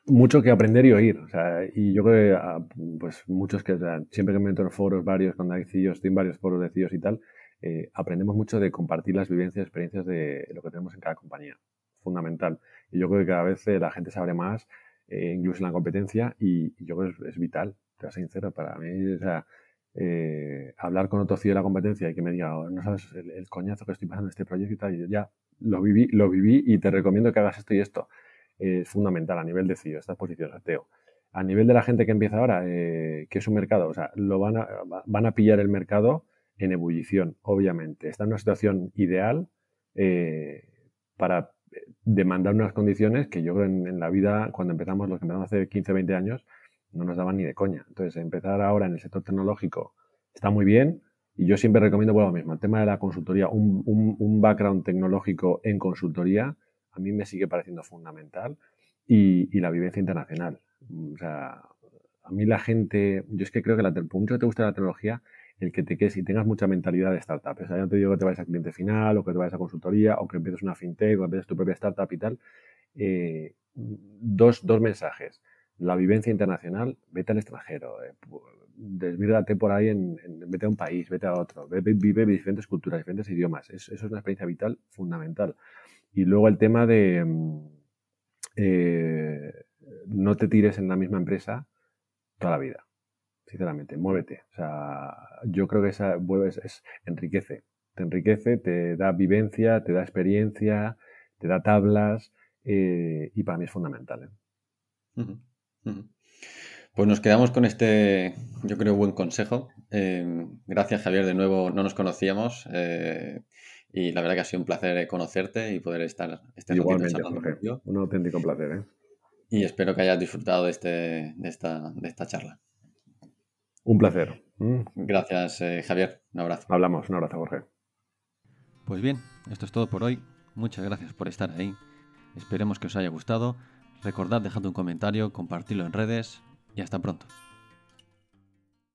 mucho que aprender y oír. O sea, y yo creo que, ah, pues muchos que, o sea, siempre que me meto en foros varios, cuando hay CIOs, estoy en varios foros de CIOs y tal, eh, aprendemos mucho de compartir las vivencias, experiencias de lo que tenemos en cada compañía. Fundamental. Y yo creo que cada vez eh, la gente sabe más, eh, incluso en la competencia, y, yo creo que es, es, vital, te voy a ser sincero, para mí, o sea, eh, hablar con otro CEO de la competencia y que me diga, oh, no sabes el, el, coñazo que estoy pasando en este proyecto y tal, y yo ya lo viví, lo viví y te recomiendo que hagas esto y esto. es fundamental a nivel de CEO, estas posiciones, Teo. A nivel de la gente que empieza ahora, eh, que es un mercado, o sea, lo van a, van a pillar el mercado en ebullición, obviamente. Está en una situación ideal eh, para demandar unas condiciones que yo creo en, en, la vida, cuando empezamos, los que empezamos hace 15, 20 años, no nos daban ni de coña. Entonces, empezar ahora en el sector tecnológico está muy bien y yo siempre recomiendo, bueno, lo mismo, el tema de la consultoría, un, un, un background tecnológico en consultoría, a mí me sigue pareciendo fundamental y, y, la vivencia internacional. O sea, a mí la gente, yo es que creo que la, por mucho que te guste la tecnología, el que te quedes y tengas mucha mentalidad de startup. O sea, ya no te digo que te vayas a cliente final o que te vayas a consultoría o que empieces una fintech o que empieces tu propia startup y tal. Eh, dos, dos mensajes. La vivencia internacional, vete al extranjero, eh, por ahí, en, vete a un país, vete a otro, vive, vive diferentes culturas, diferentes idiomas. Es, eso es una experiencia vital fundamental. Y luego el tema de eh, no te tires en la misma empresa toda la vida sinceramente, muévete. O sea, yo creo que esa es, es, enriquece, te enriquece, te da vivencia, te da experiencia, te da tablas eh, y para mí es fundamental. ¿eh? Uh -huh. Uh -huh. Pues nos quedamos con este, yo creo, buen consejo. Eh, gracias, Javier, de nuevo, no nos conocíamos eh, y la verdad que ha sido un placer conocerte y poder estar este Igualmente, Jorge, un auténtico placer. ¿eh? Y espero que hayas disfrutado de, este, de, esta, de esta charla. Un placer. Mm. Gracias, eh, Javier. Un abrazo. Hablamos. Un abrazo, Jorge. Pues bien, esto es todo por hoy. Muchas gracias por estar ahí. Esperemos que os haya gustado. Recordad dejando un comentario, compartirlo en redes y hasta pronto.